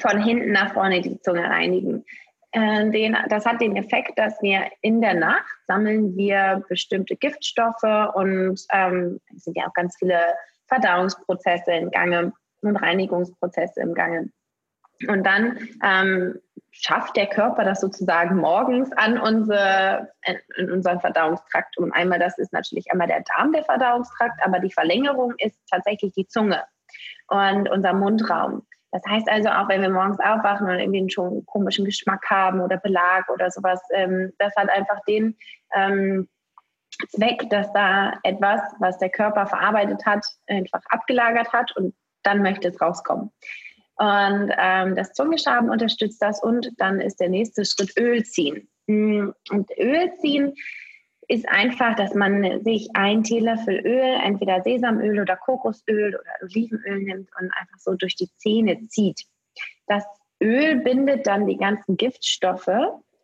von hinten nach vorne die Zunge reinigen. Äh, den, das hat den Effekt, dass wir in der Nacht sammeln wir bestimmte Giftstoffe und ähm, es sind ja auch ganz viele Verdauungsprozesse im Gange und Reinigungsprozesse im Gange. Und dann ähm, schafft der Körper das sozusagen morgens an unsere, in unseren Verdauungstrakt. Und einmal, das ist natürlich einmal der Darm, der Verdauungstrakt, aber die Verlängerung ist tatsächlich die Zunge und unser Mundraum. Das heißt also, auch wenn wir morgens aufwachen und irgendwie schon einen komischen Geschmack haben oder Belag oder sowas, ähm, das hat einfach den ähm, Zweck, dass da etwas, was der Körper verarbeitet hat, einfach abgelagert hat und dann möchte es rauskommen. Und ähm, das Zungenschaben unterstützt das und dann ist der nächste Schritt Öl ziehen. Mm, und Öl ziehen ist einfach, dass man sich ein Teelöffel Öl, entweder Sesamöl oder Kokosöl oder Olivenöl nimmt und einfach so durch die Zähne zieht. Das Öl bindet dann die ganzen Giftstoffe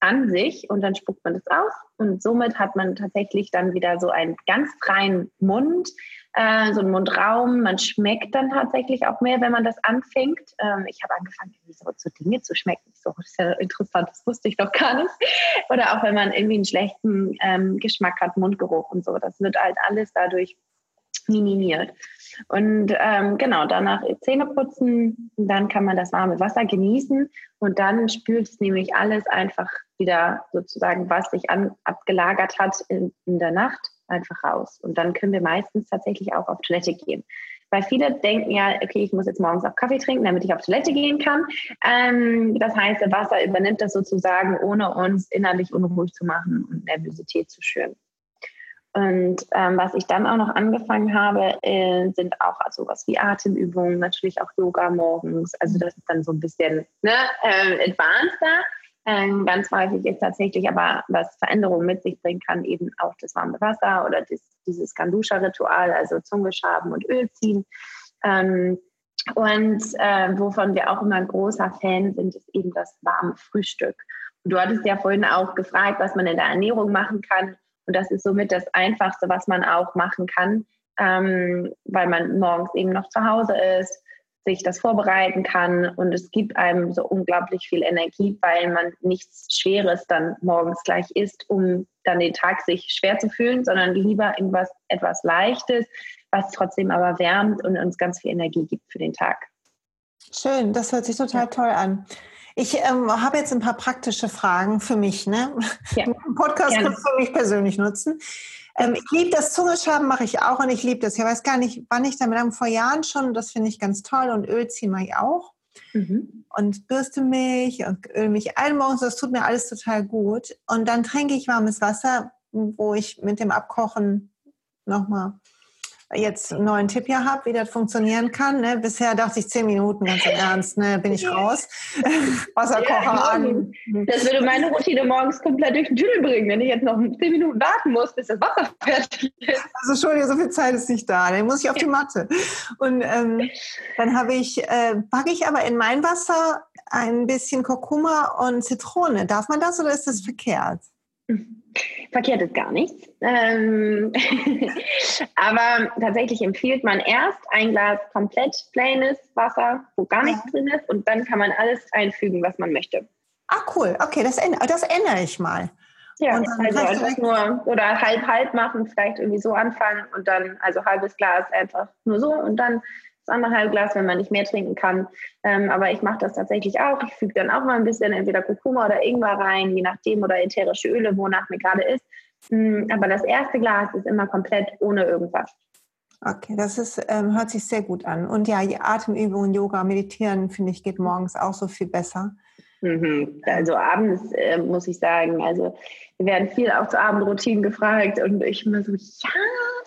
an sich und dann spuckt man das aus und somit hat man tatsächlich dann wieder so einen ganz freien Mund, äh, so ein Mundraum. Man schmeckt dann tatsächlich auch mehr, wenn man das anfängt. Ähm, ich habe angefangen, so, so Dinge zu schmecken. So, das ist ja interessant, das wusste ich noch gar nicht. Oder auch wenn man irgendwie einen schlechten ähm, Geschmack hat, Mundgeruch und so. Das wird halt alles dadurch minimiert. Und ähm, genau, danach Zähne putzen, dann kann man das warme Wasser genießen und dann spült es nämlich alles einfach wieder sozusagen, was sich an, abgelagert hat in, in der Nacht, einfach raus. Und dann können wir meistens tatsächlich auch auf Toilette gehen. Weil viele denken ja, okay, ich muss jetzt morgens auch Kaffee trinken, damit ich auf Toilette gehen kann. Ähm, das heißt, Wasser übernimmt das sozusagen, ohne uns innerlich unruhig zu machen und Nervosität zu schüren. Und ähm, was ich dann auch noch angefangen habe, äh, sind auch also was wie Atemübungen, natürlich auch Yoga morgens. Also das ist dann so ein bisschen ne, äh, advanceder. Ähm, ganz häufig ist tatsächlich aber, was Veränderungen mit sich bringen kann, eben auch das warme Wasser oder das, dieses Gandusha-Ritual, also Zunge schaben und Öl ziehen. Ähm, und äh, wovon wir auch immer ein großer Fan sind, ist eben das warme Frühstück. Und du hattest ja vorhin auch gefragt, was man in der Ernährung machen kann. Und das ist somit das Einfachste, was man auch machen kann, ähm, weil man morgens eben noch zu Hause ist, sich das vorbereiten kann und es gibt einem so unglaublich viel Energie, weil man nichts Schweres dann morgens gleich isst, um dann den Tag sich schwer zu fühlen, sondern lieber irgendwas etwas Leichtes, was trotzdem aber wärmt und uns ganz viel Energie gibt für den Tag. Schön, das hört sich total toll an. Ich ähm, habe jetzt ein paar praktische Fragen für mich. Ne? Ja. Podcast kannst du für mich persönlich nutzen. Ähm, ich liebe das Zungeschaben, mache ich auch und ich liebe das. Ich weiß gar nicht, wann ich damit habe, vor Jahren schon. Das finde ich ganz toll und Öl ziehen mache ich auch. Mhm. Und bürste mich und öl mich ein morgens. Das tut mir alles total gut. Und dann trinke ich warmes Wasser, wo ich mit dem Abkochen nochmal jetzt einen neuen Tipp hier habe, wie das funktionieren kann. Ne? Bisher dachte ich zehn Minuten, ganz im Ernst, ne? bin ich raus. Wasserkocher ja, an. Das würde meine Routine morgens komplett durch den Tüdel bringen, wenn ich jetzt noch zehn Minuten warten muss, bis das Wasser fertig ist. Also Entschuldigung, so viel Zeit ist nicht da. Dann muss ich auf die Matte. Und ähm, dann habe ich, äh, packe ich aber in mein Wasser ein bisschen Kurkuma und Zitrone. Darf man das oder ist das verkehrt? Verkehrt ist gar nichts. Ähm aber tatsächlich empfiehlt man erst ein Glas komplett plaines Wasser, wo gar nichts drin ist, und dann kann man alles einfügen, was man möchte. Ah, cool. Okay, das, das ändere ich mal. Ja, also einfach nur oder halb halb machen, vielleicht irgendwie so anfangen und dann also halbes Glas einfach nur so und dann das andere Halbglas, wenn man nicht mehr trinken kann. Ähm, aber ich mache das tatsächlich auch. Ich füge dann auch mal ein bisschen entweder Kurkuma oder Ingwer rein, je nachdem, oder ätherische Öle, wonach mir gerade ist. Mm, aber das erste Glas ist immer komplett ohne irgendwas. Okay, das ist, ähm, hört sich sehr gut an. Und ja, Atemübungen, Yoga, Meditieren, finde ich, geht morgens auch so viel besser. Mhm. Also abends äh, muss ich sagen, also wir werden viel auch zu Abendroutinen gefragt und ich immer so, ja,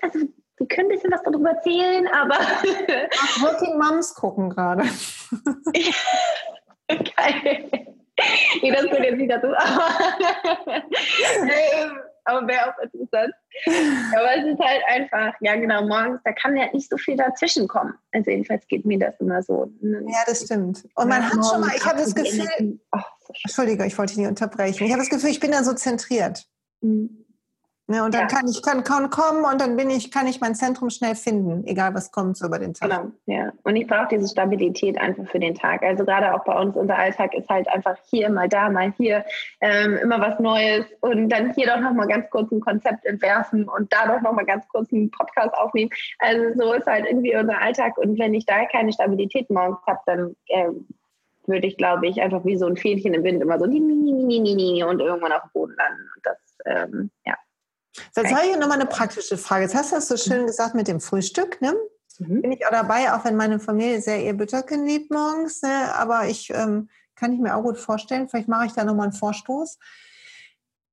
also wir können ein bisschen was darüber erzählen, aber. Ach, Working Moms gucken gerade. Geil. Nee, das gehört jetzt nicht dazu. Aber, aber wäre auch interessant. Aber es ist halt einfach, ja genau, morgens, da kann ja nicht so viel dazwischen kommen. Also jedenfalls geht mir das immer so. Ja, das stimmt. Und man ja, hat schon mal, ich habe das Gefühl, oh, Entschuldige, ich wollte dich nicht unterbrechen. Ich habe das Gefühl, ich bin da so zentriert. Mhm. Ne, und dann ja. kann ich kann, kann kommen und dann bin ich, kann ich mein Zentrum schnell finden, egal was kommt so über den Tag. Genau, ja. Und ich brauche diese Stabilität einfach für den Tag. Also gerade auch bei uns, unser Alltag ist halt einfach hier, mal da, mal hier, ähm, immer was Neues und dann hier doch nochmal ganz kurz ein Konzept entwerfen und da doch nochmal ganz kurz einen Podcast aufnehmen. Also so ist halt irgendwie unser Alltag und wenn ich da keine Stabilität morgens habe, dann ähm, würde ich, glaube ich, einfach wie so ein Fähnchen im Wind immer so und irgendwann auf dem Boden landen. Und das, ähm, ja. Jetzt habe ich nochmal eine praktische Frage. Jetzt hast du das so schön mhm. gesagt mit dem Frühstück. Ne? Mhm. Bin ich auch dabei, auch wenn meine Familie sehr ihr Bütterken liebt morgens. Ne? Aber ich ähm, kann ich mir auch gut vorstellen. Vielleicht mache ich da nochmal einen Vorstoß.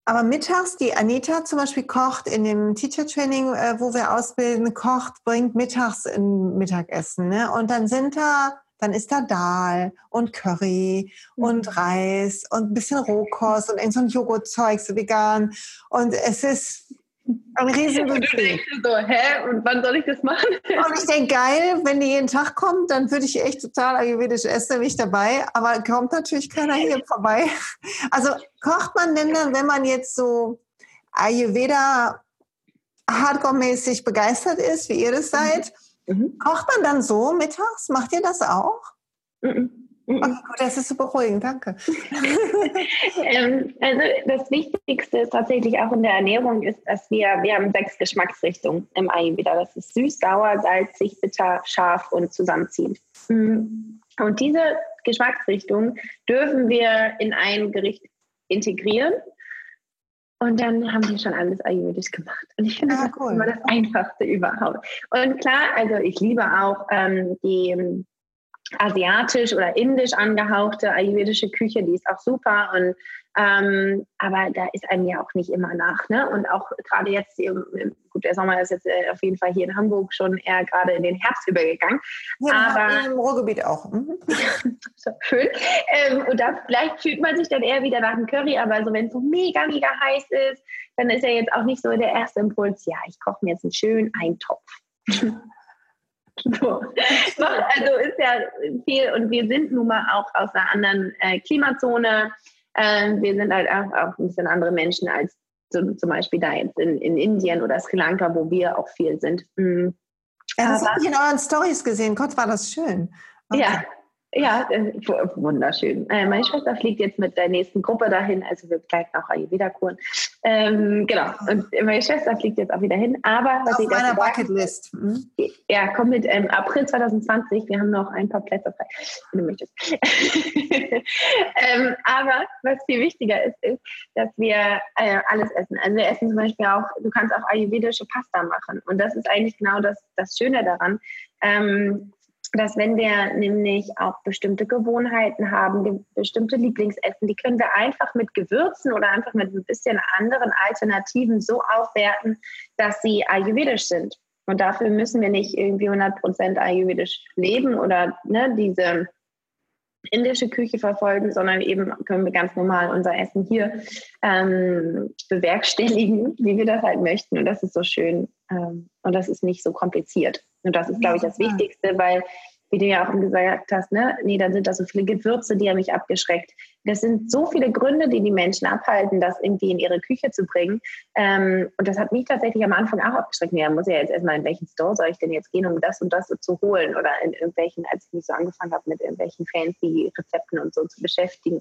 Aber mittags, die Anita zum Beispiel kocht in dem Teacher Training, äh, wo wir ausbilden, kocht, bringt mittags ein Mittagessen. Ne? Und dann sind da dann ist da Dahl und Curry mhm. und Reis und ein bisschen Rohkost und irgend so ein Joghurtzeug, so vegan. Und es ist ein riesen Budget. so, hä? Und wann soll ich das machen? Und ich denke, geil, wenn die jeden Tag kommt, dann würde ich echt total ayurvedisch essen, mich dabei. Aber kommt natürlich keiner hier vorbei. Also kocht man denn dann, wenn man jetzt so Ayurveda hardcore-mäßig begeistert ist, wie ihr das seid. Mhm. Kocht man dann so mittags? Macht ihr das auch? Mhm. Okay, gut, das ist super beruhigend, danke. ähm, also das Wichtigste ist tatsächlich auch in der Ernährung ist, dass wir, wir haben sechs Geschmacksrichtungen im Ayurveda. Das ist süß, sauer, salzig, bitter, scharf und zusammenziehend. Mhm. Und diese Geschmacksrichtung dürfen wir in ein Gericht integrieren. Und dann haben wir schon alles ayurvedisch gemacht. Und ich finde, ah, das cool. immer das Einfachste überhaupt. Und klar, also ich liebe auch ähm, die asiatisch oder indisch angehauchte ayurvedische Küche, die ist auch super. Und ähm, aber da ist einem ja auch nicht immer nach. Ne? Und auch gerade jetzt, gut, der Sommer ist jetzt äh, auf jeden Fall hier in Hamburg schon eher gerade in den Herbst übergegangen. Ja, aber im Ruhrgebiet auch. Mhm. Schön. Ähm, und da vielleicht fühlt man sich dann eher wieder nach dem Curry, aber so wenn es so mega, mega heiß ist, dann ist ja jetzt auch nicht so der erste Impuls, ja, ich koche mir jetzt einen schönen Eintopf. So. Also ist ja viel und wir sind nun mal auch aus einer anderen äh, Klimazone. Äh, wir sind halt auch, auch, ein bisschen andere Menschen als so, zum Beispiel da jetzt in, in, Indien oder Sri Lanka, wo wir auch viel sind. Mhm. Ja, das habe ich in euren Stories gesehen. Gott, war das schön. Okay. Ja, ja, äh, wunderschön. Äh, meine Schwester fliegt jetzt mit der nächsten Gruppe dahin, also wir begleiten auch Ayurveda-Kuren. Ähm, genau, und meine Schwester fliegt jetzt auch wieder hin. Aber was Auf ich meiner Bucketlist. Mhm. Ja, komm mit ähm, April 2020. Wir haben noch ein paar Plätze frei, wenn du möchtest. ähm, aber was viel wichtiger ist, ist, dass wir äh, alles essen. Also wir essen zum Beispiel auch, du kannst auch ayurvedische Pasta machen. Und das ist eigentlich genau das, das Schöne daran. Ähm, dass wenn wir nämlich auch bestimmte Gewohnheiten haben, bestimmte Lieblingsessen, die können wir einfach mit Gewürzen oder einfach mit ein bisschen anderen Alternativen so aufwerten, dass sie ayurvedisch sind. Und dafür müssen wir nicht irgendwie 100% ayurvedisch leben oder ne, diese indische Küche verfolgen, sondern eben können wir ganz normal unser Essen hier ähm, bewerkstelligen, wie wir das halt möchten. Und das ist so schön ähm, und das ist nicht so kompliziert. Und das ist, glaube ich, das Wichtigste, weil, wie du ja auch gesagt hast, ne, nee, dann sind da so viele Gewürze, die haben mich abgeschreckt. Das sind so viele Gründe, die die Menschen abhalten, das irgendwie in ihre Küche zu bringen. Ähm, und das hat mich tatsächlich am Anfang auch abgeschreckt. Nee, muss ja jetzt erstmal in welchen Store soll ich denn jetzt gehen, um das und das so zu holen? Oder in irgendwelchen, als ich mich so angefangen habe, mit irgendwelchen fancy Rezepten und so zu beschäftigen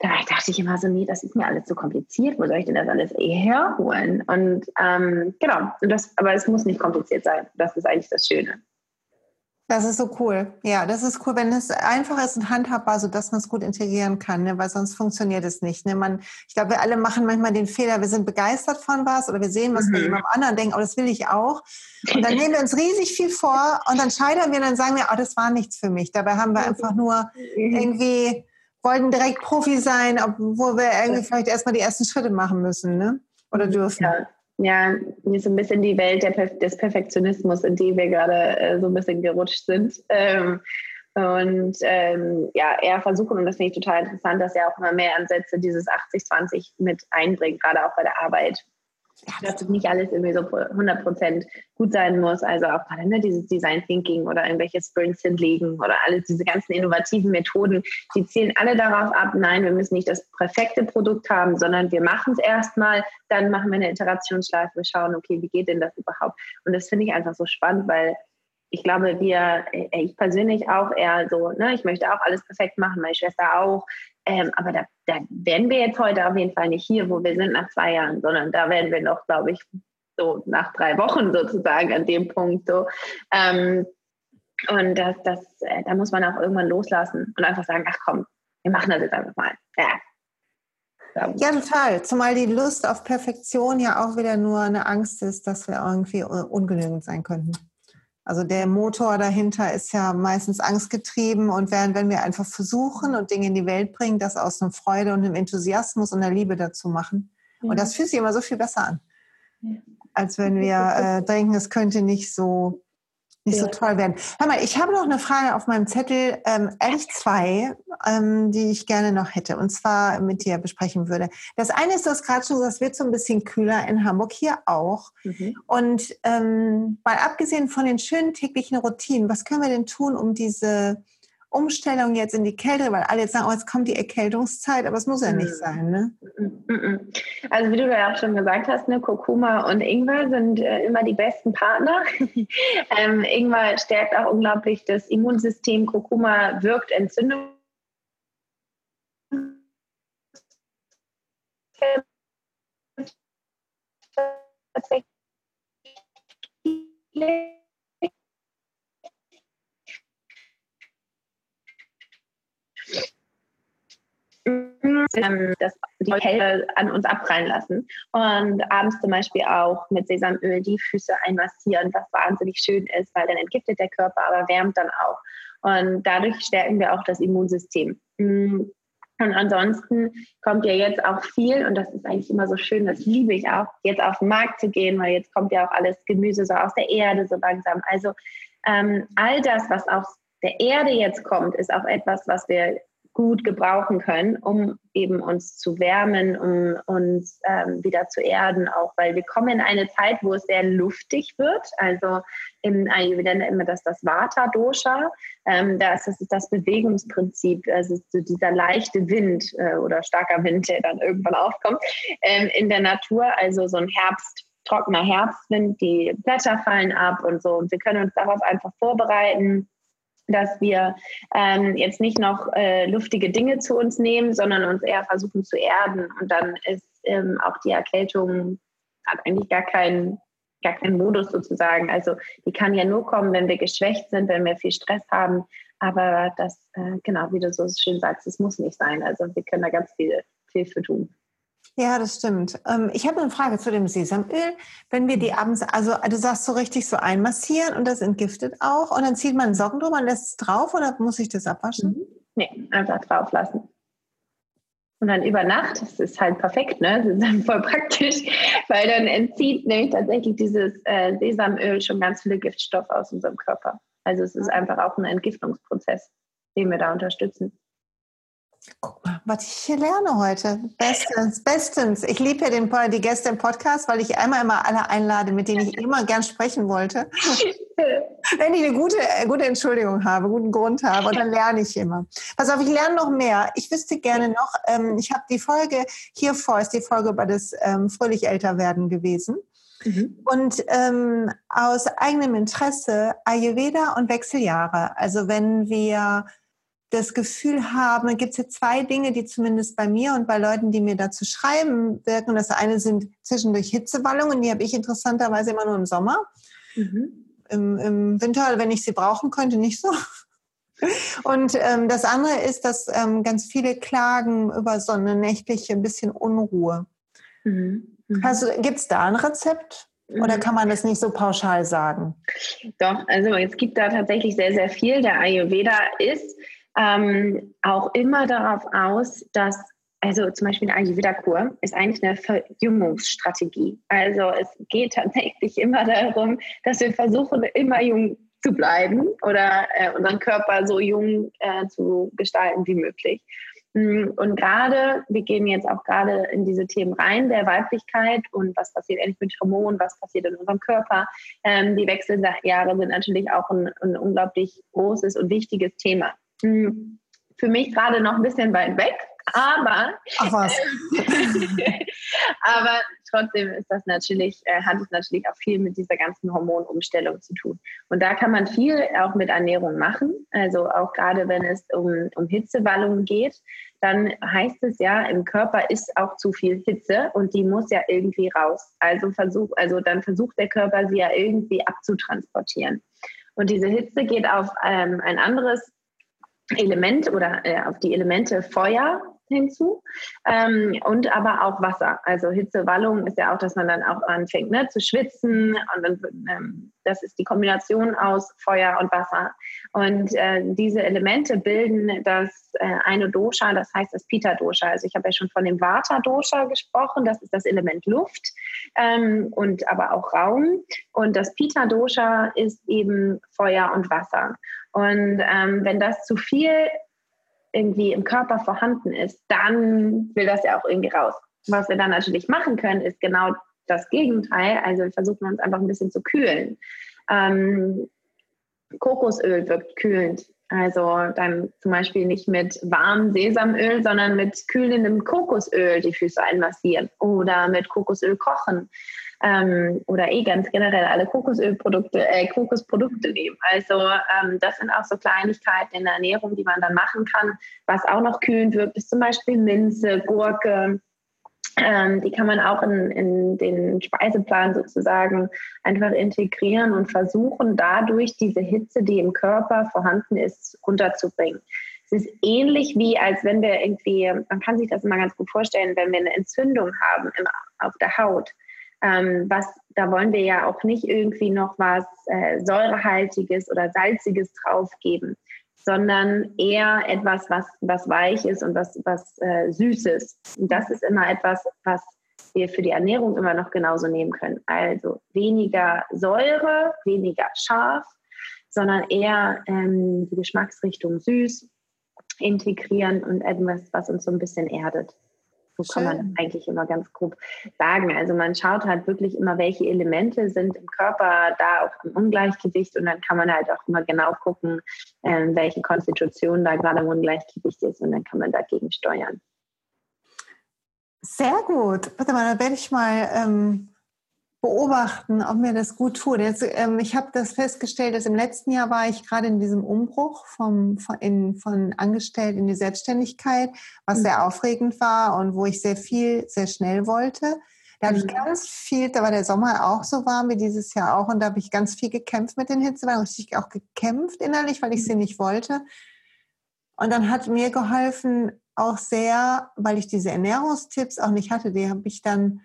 da dachte ich immer so, nee, das ist mir alles zu kompliziert, wo soll ich denn das alles eh herholen? Und ähm, genau, das, aber es muss nicht kompliziert sein. Das ist eigentlich das Schöne. Das ist so cool. Ja, das ist cool, wenn es einfach ist und handhabbar, so dass man es gut integrieren kann, ne? weil sonst funktioniert es nicht. Ne? Man, ich glaube, wir alle machen manchmal den Fehler, wir sind begeistert von was oder wir sehen was mhm. bei jemandem anderen, denken, oh, das will ich auch. Und dann nehmen wir uns riesig viel vor und dann scheitern wir, dann sagen wir, oh, das war nichts für mich. Dabei haben wir einfach nur mhm. irgendwie wollten direkt Profi sein, obwohl wir irgendwie vielleicht erstmal die ersten Schritte machen müssen, ne? Oder dürfen. Ja. Ja, hier ist so ein bisschen die Welt des Perfektionismus, in die wir gerade äh, so ein bisschen gerutscht sind. Ähm, und ähm, ja, eher versuchen, und das finde ich total interessant, dass er auch immer mehr Ansätze dieses 80-20 mit einbringt, gerade auch bei der Arbeit dass nicht alles irgendwie so 100% gut sein muss. Also auch gerade ne, dieses Design Thinking oder irgendwelche Sprints hinlegen oder alles diese ganzen innovativen Methoden, die zielen alle darauf ab, nein, wir müssen nicht das perfekte Produkt haben, sondern wir machen es erstmal, dann machen wir eine Iterationsschleife, wir schauen, okay, wie geht denn das überhaupt? Und das finde ich einfach so spannend, weil ich glaube, wir, äh, ich persönlich auch eher so, ne, ich möchte auch alles perfekt machen, meine Schwester auch. Ähm, aber da, da wären wir jetzt heute auf jeden Fall nicht hier, wo wir sind nach zwei Jahren, sondern da werden wir noch, glaube ich, so nach drei Wochen sozusagen an dem Punkt so. Ähm, und das, das, äh, da muss man auch irgendwann loslassen und einfach sagen, ach komm, wir machen das jetzt einfach mal. Ja. Ja, total. Zumal die Lust auf Perfektion ja auch wieder nur eine Angst ist, dass wir irgendwie ungenügend sein könnten. Also der Motor dahinter ist ja meistens angstgetrieben und während wenn wir einfach versuchen und Dinge in die Welt bringen, das aus einer Freude und einem Enthusiasmus und einer Liebe dazu machen. Ja. Und das fühlt sich immer so viel besser an, ja. als wenn wir äh, denken, es könnte nicht so nicht ja. so toll werden. Hör mal, ich habe noch eine Frage auf meinem Zettel, ähm, ehrlich zwei, ähm, die ich gerne noch hätte und zwar mit dir besprechen würde. Das eine ist, du hast gerade schon gesagt, es wird so ein bisschen kühler in Hamburg, hier auch. Mhm. Und ähm, mal abgesehen von den schönen täglichen Routinen, was können wir denn tun, um diese Umstellung jetzt in die Kälte, weil alle jetzt sagen, oh, jetzt kommt die Erkältungszeit, aber es muss ja nicht mhm. sein, ne? Mhm. Also wie du ja auch schon gesagt hast, ne, Kurkuma und Ingwer sind äh, immer die besten Partner. ähm, Ingwer stärkt auch unglaublich das Immunsystem. Kurkuma wirkt Entzündung. Ähm, das, die Kälte an uns abprallen lassen. Und abends zum Beispiel auch mit Sesamöl die Füße einmassieren, was wahnsinnig schön ist, weil dann entgiftet der Körper, aber wärmt dann auch. Und dadurch stärken wir auch das Immunsystem. Mm. Und ansonsten kommt ja jetzt auch viel, und das ist eigentlich immer so schön, das liebe ich auch, jetzt auf den Markt zu gehen, weil jetzt kommt ja auch alles Gemüse so aus der Erde so langsam. Also ähm, all das, was aus der Erde jetzt kommt, ist auch etwas, was wir gut gebrauchen können, um eben uns zu wärmen, um uns ähm, wieder zu erden, auch weil wir kommen in eine Zeit, wo es sehr luftig wird. Also im Ayurveda nennen immer das das Vata-Dosha. Ähm, das ist das Bewegungsprinzip, also so dieser leichte Wind äh, oder starker Wind, der dann irgendwann aufkommt ähm, in der Natur. Also so ein Herbst trockener Herbstwind, die Blätter fallen ab und so. Und wir können uns darauf einfach vorbereiten dass wir ähm, jetzt nicht noch äh, luftige Dinge zu uns nehmen, sondern uns eher versuchen zu erden. Und dann ist ähm, auch die Erkältung hat eigentlich gar keinen gar keinen Modus sozusagen. Also die kann ja nur kommen, wenn wir geschwächt sind, wenn wir viel Stress haben. Aber das, äh, genau, wie du so schön sagst, es muss nicht sein. Also wir können da ganz viel, viel für tun. Ja, das stimmt. Ähm, ich habe eine Frage zu dem Sesamöl. Wenn wir die abends, also du sagst so richtig so einmassieren und das entgiftet auch und dann zieht man Socken drüber und lässt es drauf oder muss ich das abwaschen? Mhm. Nee, einfach drauf lassen. Und dann über Nacht, das ist halt perfekt, ne? Das ist dann voll praktisch, weil dann entzieht nämlich tatsächlich dieses äh, Sesamöl schon ganz viele Giftstoffe aus unserem Körper. Also es ist einfach auch ein Entgiftungsprozess, den wir da unterstützen. Guck mal, was ich hier lerne heute. Bestens, bestens. Ich liebe ja den, die Gäste im Podcast, weil ich einmal immer alle einlade, mit denen ich immer gern sprechen wollte. Wenn ich eine gute, äh, gute Entschuldigung habe, guten Grund habe, und dann lerne ich immer. Pass auf, ich lerne noch mehr. Ich wüsste gerne noch, ähm, ich habe die Folge hier vor, ist die Folge über das ähm, fröhlich älter werden gewesen. Mhm. Und ähm, aus eigenem Interesse Ayurveda und Wechseljahre. Also wenn wir das Gefühl haben, gibt es hier zwei Dinge, die zumindest bei mir und bei Leuten, die mir dazu schreiben, wirken. Das eine sind zwischendurch Hitzewallungen, die habe ich interessanterweise immer nur im Sommer. Mhm. Im, Im, Winter, wenn ich sie brauchen könnte, nicht so. Und ähm, das andere ist, dass ähm, ganz viele klagen über so eine nächtliche ein bisschen Unruhe. Mhm. Mhm. Also gibt es da ein Rezept? Oder mhm. kann man das nicht so pauschal sagen? Doch, also es gibt da tatsächlich sehr, sehr viel. Der Ayurveda ist ähm, auch immer darauf aus, dass also zum Beispiel eine Ayurveda-Kur ist eigentlich eine Verjüngungsstrategie. Also es geht tatsächlich immer darum, dass wir versuchen, immer jung zu bleiben oder äh, unseren Körper so jung äh, zu gestalten wie möglich. Mm, und gerade, wir gehen jetzt auch gerade in diese Themen rein, der Weiblichkeit und was passiert eigentlich mit Hormonen, was passiert in unserem Körper. Ähm, die Wechseljahre sind natürlich auch ein, ein unglaublich großes und wichtiges Thema. Hm, für mich gerade noch ein bisschen weit weg, aber, aber trotzdem ist das natürlich, äh, hat es natürlich auch viel mit dieser ganzen Hormonumstellung zu tun. Und da kann man viel auch mit Ernährung machen. Also auch gerade wenn es um, um Hitzewallungen geht, dann heißt es ja, im Körper ist auch zu viel Hitze und die muss ja irgendwie raus. Also versuch, also dann versucht der Körper sie ja irgendwie abzutransportieren. Und diese Hitze geht auf ähm, ein anderes Element oder äh, auf die Elemente Feuer hinzu ähm, und aber auch Wasser. Also Hitzewallung ist ja auch, dass man dann auch anfängt ne, zu schwitzen und dann, ähm, das ist die Kombination aus Feuer und Wasser. Und äh, diese Elemente bilden das äh, eine Dosha, das heißt das Pita Dosha. Also ich habe ja schon von dem Vata Dosha gesprochen, das ist das Element Luft ähm, und aber auch Raum. Und das Pita Dosha ist eben Feuer und Wasser. Und ähm, wenn das zu viel irgendwie im Körper vorhanden ist, dann will das ja auch irgendwie raus. Was wir dann natürlich machen können, ist genau das Gegenteil. Also wir versuchen uns einfach ein bisschen zu kühlen. Ähm, Kokosöl wirkt kühlend Also dann zum Beispiel nicht mit warmem Sesamöl, sondern mit kühlendem Kokosöl die Füße einmassieren oder mit Kokosöl kochen ähm, oder eh ganz generell alle Kokosölprodukte, äh, Kokosprodukte nehmen. Also ähm, das sind auch so Kleinigkeiten in der Ernährung, die man dann machen kann. Was auch noch kühlend wirkt, ist zum Beispiel Minze, Gurke, ähm, die kann man auch in, in den Speiseplan sozusagen einfach integrieren und versuchen, dadurch diese Hitze, die im Körper vorhanden ist, runterzubringen. Es ist ähnlich wie, als wenn wir irgendwie, man kann sich das immer ganz gut vorstellen, wenn wir eine Entzündung haben im, auf der Haut. Ähm, was, da wollen wir ja auch nicht irgendwie noch was äh, säurehaltiges oder salziges draufgeben, sondern eher etwas, was, was weich ist und was, was äh, Süßes. Und das ist immer etwas, was wir für die Ernährung immer noch genauso nehmen können. Also weniger Säure, weniger scharf, sondern eher ähm, die Geschmacksrichtung süß integrieren und etwas, was uns so ein bisschen erdet. So Schön. kann man eigentlich immer ganz grob sagen. Also man schaut halt wirklich immer, welche Elemente sind im Körper da auch im Ungleichgewicht und dann kann man halt auch immer genau gucken, äh, welche Konstitution da gerade im Ungleichgewicht ist und dann kann man dagegen steuern. Sehr gut. Warte mal, da werde ich mal ähm, beobachten, ob mir das gut tut. Jetzt, ähm, ich habe das festgestellt, dass im letzten Jahr war ich gerade in diesem Umbruch vom, von, in, von angestellt in die Selbstständigkeit, was mhm. sehr aufregend war und wo ich sehr viel, sehr schnell wollte. Da habe ich mhm. ganz viel, da war der Sommer auch so warm wie dieses Jahr auch und da habe ich ganz viel gekämpft mit den Hitzewellen, richtig auch gekämpft innerlich, weil ich sie nicht wollte. Und dann hat mir geholfen auch sehr, weil ich diese Ernährungstipps auch nicht hatte, die habe ich dann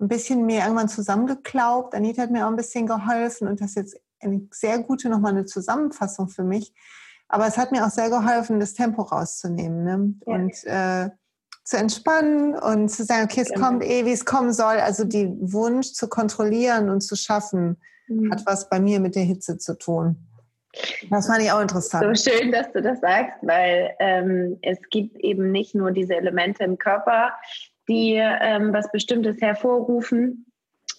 ein bisschen mehr irgendwann zusammengeklaubt. Anita hat mir auch ein bisschen geholfen und das ist jetzt eine sehr gute nochmal eine Zusammenfassung für mich. Aber es hat mir auch sehr geholfen, das Tempo rauszunehmen ne? ja. und äh, zu entspannen und zu sagen, okay, es genau. kommt eh, wie es kommen soll. Also die Wunsch zu kontrollieren und zu schaffen, mhm. hat was bei mir mit der Hitze zu tun. Das fand ich auch interessant. So schön, dass du das sagst, weil ähm, es gibt eben nicht nur diese Elemente im Körper, die ähm, was Bestimmtes hervorrufen,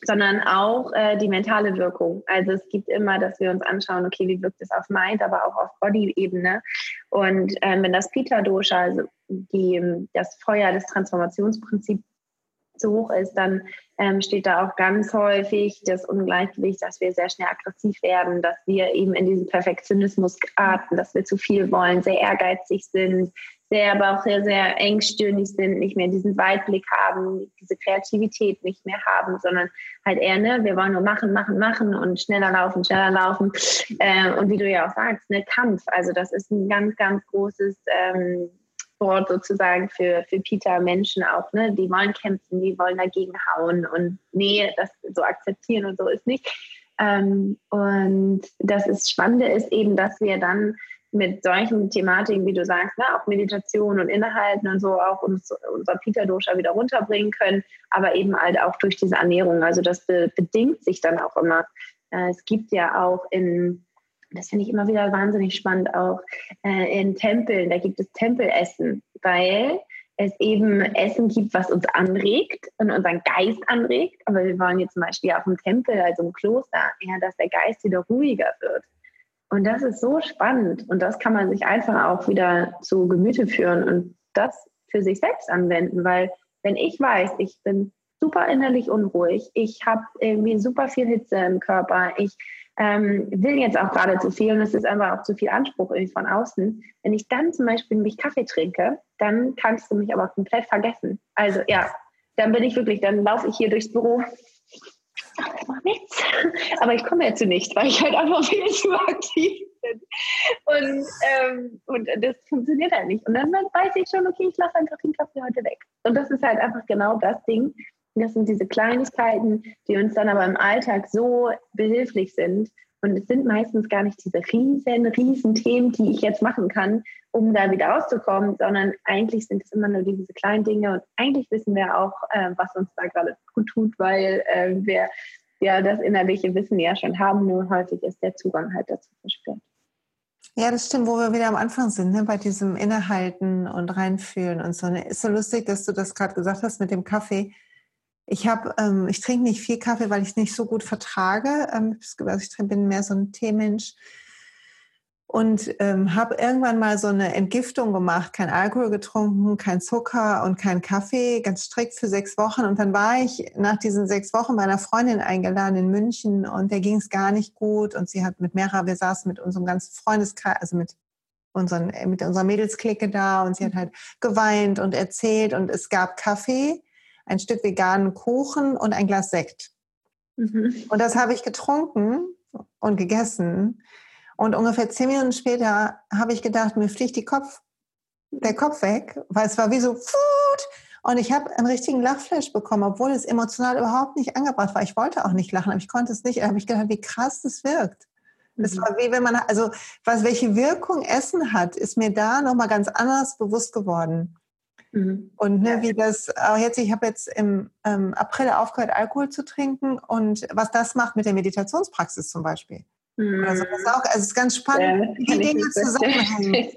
sondern auch äh, die mentale Wirkung. Also es gibt immer, dass wir uns anschauen, okay, wie wirkt es auf Mind, aber auch auf Body-Ebene. Und ähm, wenn das Pita-Dosha, also die, das Feuer des Transformationsprinzips zu hoch ist, dann ähm, steht da auch ganz häufig das Ungleichgewicht, dass wir sehr schnell aggressiv werden, dass wir eben in diesen Perfektionismus geraten, dass wir zu viel wollen, sehr ehrgeizig sind, sehr, aber auch sehr, sehr engstirnig sind, nicht mehr diesen Weitblick haben, diese Kreativität nicht mehr haben, sondern halt eher, ne, wir wollen nur machen, machen, machen und schneller laufen, schneller laufen. Äh, und wie du ja auch sagst, ne, Kampf. Also das ist ein ganz, ganz großes ähm, Wort sozusagen für, für Peter Menschen auch, ne? Die wollen kämpfen, die wollen dagegen hauen und nee, das so akzeptieren und so ist nicht. Ähm, und das ist Spannende ist eben, dass wir dann mit solchen Thematiken, wie du sagst, ne, auch Meditation und Innehalten und so auch uns, unser Peter-Dosha wieder runterbringen können, aber eben halt auch durch diese Ernährung. Also das be bedingt sich dann auch immer. Äh, es gibt ja auch in, das finde ich immer wieder wahnsinnig spannend, auch äh, in Tempeln, da gibt es Tempelessen, weil es eben Essen gibt, was uns anregt und unseren Geist anregt. Aber wir wollen jetzt zum Beispiel auf dem Tempel, also im Kloster, eher, dass der Geist wieder ruhiger wird. Und das ist so spannend und das kann man sich einfach auch wieder zu Gemüte führen und das für sich selbst anwenden, weil wenn ich weiß, ich bin super innerlich unruhig, ich habe irgendwie super viel Hitze im Körper, ich ähm, will jetzt auch gerade zu viel und es ist einfach auch zu viel Anspruch irgendwie von außen. Wenn ich dann zum Beispiel mich Kaffee trinke, dann kannst du mich aber komplett vergessen. Also ja, dann bin ich wirklich, dann laufe ich hier durchs Büro ich mache nichts. Aber ich komme dazu nicht, weil ich halt einfach viel zu aktiv bin. Und, ähm, und das funktioniert halt nicht. Und dann weiß ich schon, okay, ich lasse einfach den Kaffee heute weg. Und das ist halt einfach genau das Ding. Das sind diese Kleinigkeiten, die uns dann aber im Alltag so behilflich sind, und es sind meistens gar nicht diese riesen, riesen Themen, die ich jetzt machen kann, um da wieder rauszukommen, sondern eigentlich sind es immer nur diese kleinen Dinge. Und eigentlich wissen wir auch, äh, was uns da gerade gut tut, weil äh, wir ja das innerliche Wissen ja schon haben, nur häufig ist der Zugang halt dazu versperrt. Ja, das stimmt, wo wir wieder am Anfang sind, ne? bei diesem Innehalten und reinfühlen und so. Ne? Ist so lustig, dass du das gerade gesagt hast mit dem Kaffee ich habe, ähm, ich trinke nicht viel Kaffee, weil ich es nicht so gut vertrage. Ähm, also ich bin mehr so ein Teemensch. und ähm, habe irgendwann mal so eine Entgiftung gemacht, kein Alkohol getrunken, kein Zucker und kein Kaffee, ganz strikt für sechs Wochen. Und dann war ich nach diesen sechs Wochen meiner Freundin eingeladen in München und der ging es gar nicht gut und sie hat mit mehreren, wir saßen mit unserem ganzen Freundeskreis, also mit unseren, äh, mit unserer Mädelsklicke da und sie hat halt geweint und erzählt und es gab Kaffee, ein Stück veganen Kuchen und ein Glas Sekt. Mhm. Und das habe ich getrunken und gegessen. Und ungefähr zehn Minuten später habe ich gedacht, mir fliegt die Kopf, der Kopf weg, weil es war wie so Food. Und ich habe einen richtigen Lachflash bekommen, obwohl es emotional überhaupt nicht angebracht war. Ich wollte auch nicht lachen, aber ich konnte es nicht. Da habe ich gedacht, wie krass das wirkt. Das mhm. war wie wenn man, also was, welche Wirkung Essen hat, ist mir da nochmal ganz anders bewusst geworden. Mhm. Und ne, wie das auch jetzt, ich habe jetzt im ähm, April aufgehört, Alkohol zu trinken und was das macht mit der Meditationspraxis zum Beispiel. Also das ist auch, also es ist ganz spannend, ja, wie Dinge zusammenhängen.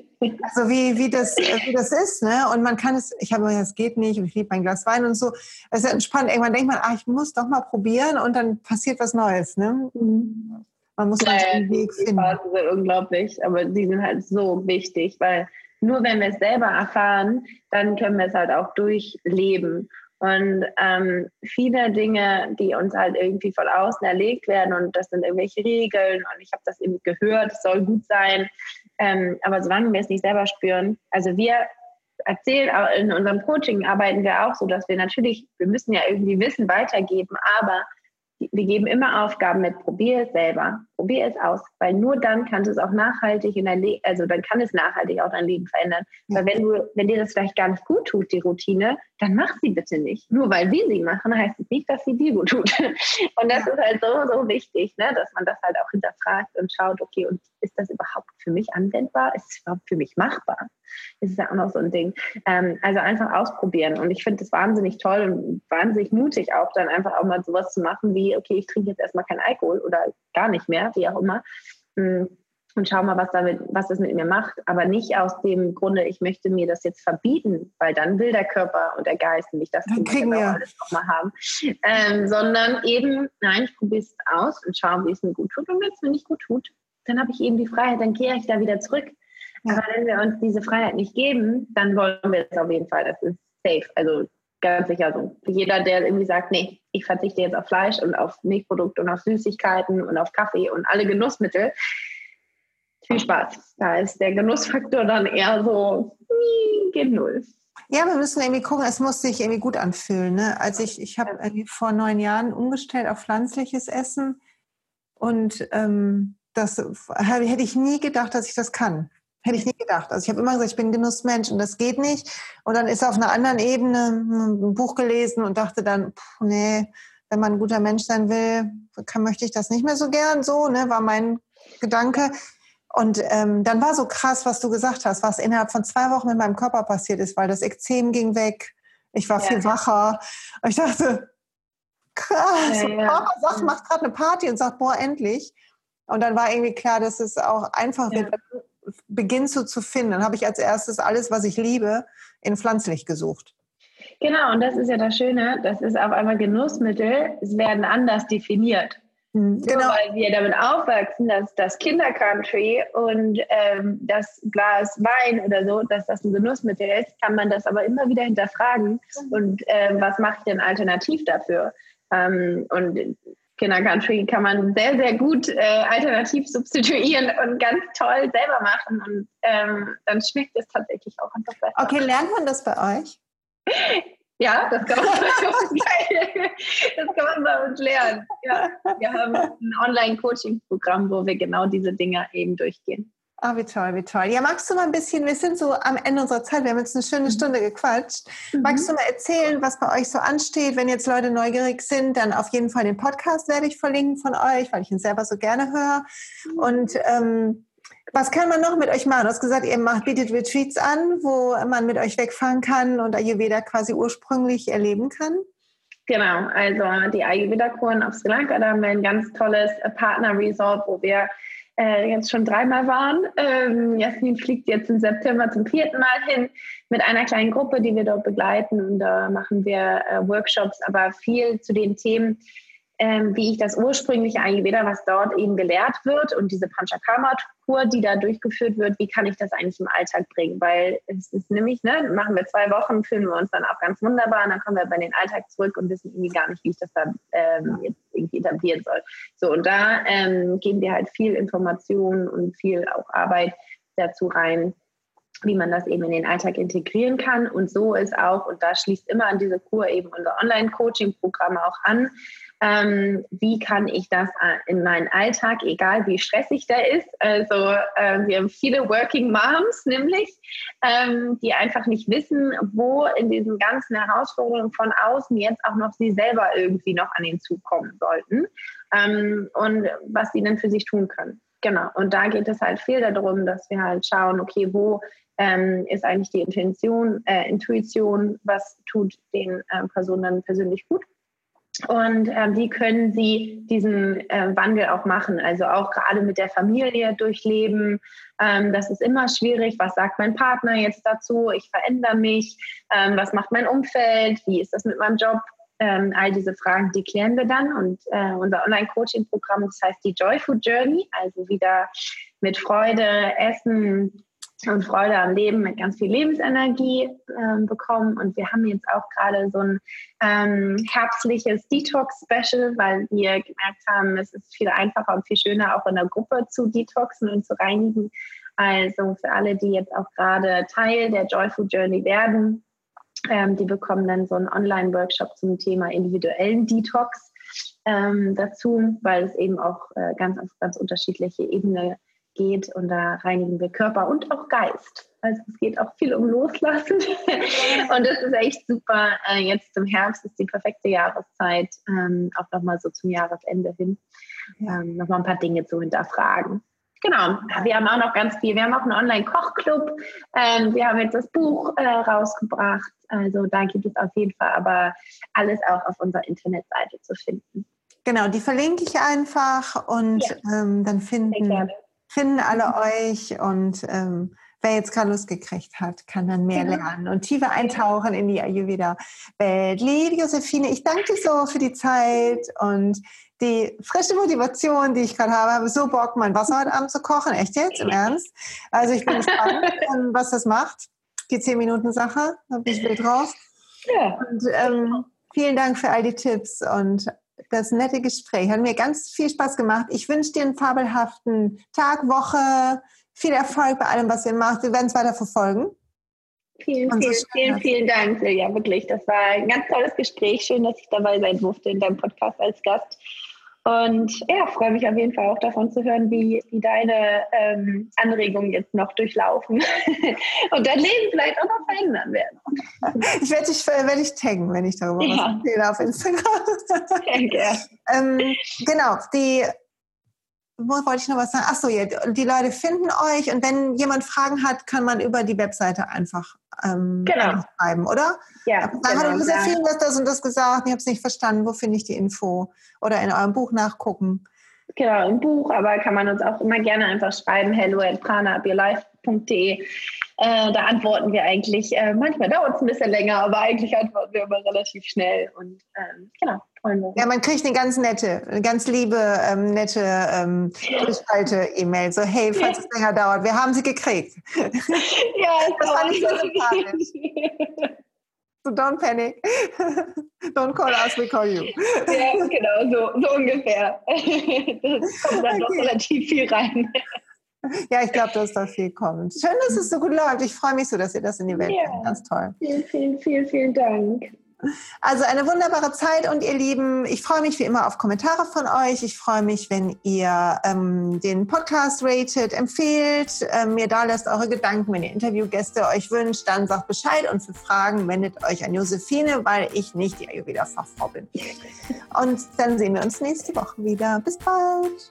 Also wie, wie, das, wie das ist, ne? Und man kann es, ich habe gesagt, es geht nicht, ich liebe mein Glas Wein und so. Es ist entspannt. Irgendwann denkt man, ah, ich muss doch mal probieren und dann passiert was Neues, ne? Man muss ja, einen Weg finden. Die Phasen sind unglaublich, aber die sind halt so wichtig, weil nur wenn wir es selber erfahren, dann können wir es halt auch durchleben. Und ähm, viele Dinge, die uns halt irgendwie von außen erlegt werden und das sind irgendwelche Regeln und ich habe das eben gehört, es soll gut sein. Ähm, aber solange wir es nicht selber spüren, also wir erzählen, in unserem Coaching arbeiten wir auch so, dass wir natürlich, wir müssen ja irgendwie Wissen weitergeben, aber wir geben immer Aufgaben mit, probier es selber, probier es aus, weil nur dann kannst du es auch nachhaltig in dein Leben, also dann kann es nachhaltig auch dein Leben verändern. Weil wenn du, wenn dir das vielleicht gar nicht gut tut, die Routine, dann mach sie bitte nicht. Nur weil wir sie machen, heißt es nicht, dass sie dir gut tut. Und das ja. ist halt so, so wichtig, ne, dass man das halt auch hinterfragt und schaut, okay, und ist das überhaupt für mich anwendbar? Ist es überhaupt für mich machbar? Das ist ja auch noch so ein Ding. Ähm, also einfach ausprobieren. Und ich finde das wahnsinnig toll und wahnsinnig mutig auch, dann einfach auch mal sowas zu machen wie, okay, ich trinke jetzt erstmal keinen Alkohol oder gar nicht mehr, wie auch immer. Mm, und schau mal, was damit, was das mit mir macht. Aber nicht aus dem Grunde, ich möchte mir das jetzt verbieten, weil dann will der Körper und der Geist nämlich das genau alles nochmal haben. Ähm, sondern eben, nein, ich probiere es aus und schaue, wie es mir gut tut. Und wenn es mir nicht gut tut, dann habe ich eben die Freiheit, dann kehre ich da wieder zurück. Ja. Aber wenn wir uns diese Freiheit nicht geben, dann wollen wir es auf jeden Fall. Das ist safe. Also ganz sicher so. Jeder, der irgendwie sagt, nee, ich verzichte jetzt auf Fleisch und auf Milchprodukte und auf Süßigkeiten und auf Kaffee und alle Genussmittel, viel Spaß. Da ist der Genussfaktor dann eher so, geht null. Ja, wir müssen irgendwie gucken, es muss sich irgendwie gut anfühlen. Ne? Also ich, ich habe vor neun Jahren umgestellt auf pflanzliches Essen und ähm, das hätte ich nie gedacht, dass ich das kann. Hätte ich nie gedacht. Also ich habe immer gesagt, ich bin Genussmensch und das geht nicht. Und dann ist auf einer anderen Ebene ein Buch gelesen und dachte dann, pff, nee, wenn man ein guter Mensch sein will, kann, möchte ich das nicht mehr so gern. So, ne, war mein Gedanke. Und ähm, dann war so krass, was du gesagt hast, was innerhalb von zwei Wochen mit meinem Körper passiert ist, weil das Ekzem ging weg. Ich war ja. viel wacher. Und ich dachte, krass, ja, ja. Körper sagt, macht gerade eine Party und sagt, boah, endlich. Und dann war irgendwie klar, dass es auch einfach wird, beginnst du zu finden. Dann habe ich als erstes alles, was ich liebe, in pflanzlich gesucht. Genau, und das ist ja das Schöne, das ist auf einmal Genussmittel, es werden anders definiert. Mhm, genau. So, weil wir damit aufwachsen, dass das Kindercountry und ähm, das Glas Wein oder so, dass das ein Genussmittel ist, kann man das aber immer wieder hinterfragen. Mhm. Und ähm, was mache ich denn alternativ dafür? Ähm, und Kindercountry kann man sehr, sehr gut äh, alternativ substituieren und ganz toll selber machen. Und ähm, dann schmeckt es tatsächlich auch einfach besser. Okay, lernt man das bei euch? Ja, das kann man, das kann man bei uns lernen. Ja, wir haben ein Online-Coaching-Programm, wo wir genau diese Dinge eben durchgehen. Ah, wie toll, wie toll. Ja, magst du mal ein bisschen, wir sind so am Ende unserer Zeit, wir haben jetzt eine schöne mhm. Stunde gequatscht. Mhm. Magst du mal erzählen, was bei euch so ansteht? Wenn jetzt Leute neugierig sind, dann auf jeden Fall den Podcast werde ich verlinken von euch, weil ich ihn selber so gerne höre. Mhm. Und ähm, was kann man noch mit euch machen? Du hast gesagt, ihr macht, bietet Retreats an, wo man mit euch wegfahren kann und Ayurveda quasi ursprünglich erleben kann. Genau, also die Ayurveda-Kuren auf Sri Lanka, da haben wir ein ganz tolles Partner-Resort, wo wir äh, jetzt schon dreimal waren. Ähm, Jasmin fliegt jetzt im September zum vierten Mal hin mit einer kleinen Gruppe, die wir dort begleiten. Und da machen wir äh, Workshops, aber viel zu den Themen, ähm, wie ich das ursprüngliche Ayurveda, was dort eben gelehrt wird und diese Panchakarma-Kur, die da durchgeführt wird, wie kann ich das eigentlich im Alltag bringen? Weil es ist nämlich, ne, machen wir zwei Wochen, fühlen wir uns dann auch ganz wunderbar und dann kommen wir bei den Alltag zurück und wissen irgendwie gar nicht, wie ich das da ähm, jetzt irgendwie etablieren soll. So, und da ähm, geben wir halt viel Information und viel auch Arbeit dazu rein, wie man das eben in den Alltag integrieren kann. Und so ist auch, und da schließt immer an diese Kur eben unser Online-Coaching-Programm auch an, ähm, wie kann ich das äh, in meinen Alltag, egal wie stressig der ist. Also äh, wir haben viele Working Moms nämlich, ähm, die einfach nicht wissen, wo in diesen ganzen Herausforderungen von außen jetzt auch noch sie selber irgendwie noch an den Zug kommen sollten ähm, und was sie denn für sich tun können. Genau, und da geht es halt viel darum, dass wir halt schauen, okay, wo ähm, ist eigentlich die Intention, äh, Intuition, was tut den äh, Personen dann persönlich gut und ähm, wie können sie diesen äh, Wandel auch machen? Also auch gerade mit der Familie durchleben. Ähm, das ist immer schwierig. Was sagt mein Partner jetzt dazu? Ich verändere mich. Ähm, was macht mein Umfeld? Wie ist das mit meinem Job? Ähm, all diese Fragen, die klären wir dann. Und äh, unser Online-Coaching-Programm, das heißt die Joyful Journey, also wieder mit Freude essen, und Freude am Leben mit ganz viel Lebensenergie äh, bekommen. Und wir haben jetzt auch gerade so ein ähm, herbstliches Detox-Special, weil wir gemerkt haben, es ist viel einfacher und viel schöner, auch in der Gruppe zu detoxen und zu reinigen. Also für alle, die jetzt auch gerade Teil der Joyful Journey werden, ähm, die bekommen dann so einen Online-Workshop zum Thema individuellen Detox ähm, dazu, weil es eben auch äh, ganz auf ganz unterschiedliche Ebenen geht und da reinigen wir Körper und auch Geist. Also es geht auch viel um Loslassen und das ist echt super. Äh, jetzt zum Herbst ist die perfekte Jahreszeit, ähm, auch nochmal so zum Jahresende hin, ähm, nochmal ein paar Dinge zu hinterfragen. Genau, wir haben auch noch ganz viel. Wir haben auch einen Online-Kochclub. Ähm, wir haben jetzt das Buch äh, rausgebracht. Also da gibt es auf jeden Fall aber alles auch auf unserer Internetseite zu finden. Genau, die verlinke ich einfach und ja. ähm, dann finden finden alle mhm. euch und ähm, wer jetzt gerade Lust gekriegt hat, kann dann mehr genau. lernen und tiefer eintauchen in die Ayurveda-Welt. Liebe Josephine, ich danke dir so für die Zeit und die frische Motivation, die ich gerade habe, habe so Bock, mein Wasser heute Abend zu kochen. Echt jetzt? Im Ernst? Also ich bin gespannt, was das macht. Die 10-Minuten-Sache, da bin ich wild drauf. Ja. Und ähm, vielen Dank für all die Tipps und das nette Gespräch. Hat mir ganz viel Spaß gemacht. Ich wünsche dir einen fabelhaften Tag, Woche, viel Erfolg bei allem, was ihr macht. Wir werden es weiter verfolgen. Vielen, so vielen, vielen, vielen Dank, Silja. Wirklich, das war ein ganz tolles Gespräch. Schön, dass ich dabei sein durfte in deinem Podcast als Gast. Und ja, freue mich auf jeden Fall auch davon zu hören, wie, wie deine ähm, Anregungen jetzt noch durchlaufen und dein Leben vielleicht auch noch verändern werden. Ich werde dich, werd dich taggen, wenn ich darüber ja. was erzähle auf Instagram. Danke. ähm, genau, die wo wollte ich noch was sagen? Achso, ja, die Leute finden euch und wenn jemand Fragen hat, kann man über die Webseite einfach ähm, genau. schreiben, oder? Ja. Dann genau, hat Josephine das, das und das gesagt, ich habe es nicht verstanden, wo finde ich die Info? Oder in eurem Buch nachgucken. Genau, im Buch, aber kann man uns auch immer gerne einfach schreiben, hello at pranaupyourlife.de. Äh, da antworten wir eigentlich, äh, manchmal dauert es ein bisschen länger, aber eigentlich antworten wir immer relativ schnell. Und ähm, genau. Ja, man kriegt eine ganz nette, eine ganz liebe, ähm, nette ähm, E-Mail. So, hey, falls es länger dauert, wir haben sie gekriegt. Ja, das fand ich so sympathisch. So don't panic. don't call us, we call you. Ja, genau, so, so ungefähr. Das kommt dann okay. doch relativ viel rein. Ja, ich glaube, dass da viel kommt. Schön, dass es so gut läuft. Ich freue mich so, dass ihr das in die Welt ja. bringt. Ganz toll. Vielen, vielen, vielen, vielen Dank. Also eine wunderbare Zeit und ihr Lieben, ich freue mich wie immer auf Kommentare von euch. Ich freue mich, wenn ihr ähm, den Podcast ratet, empfehlt, äh, mir da lässt eure Gedanken, wenn ihr Interviewgäste euch wünscht, dann sagt Bescheid und für Fragen wendet euch an Josephine, weil ich nicht die Ayurveda-Fachfrau bin. Und dann sehen wir uns nächste Woche wieder. Bis bald!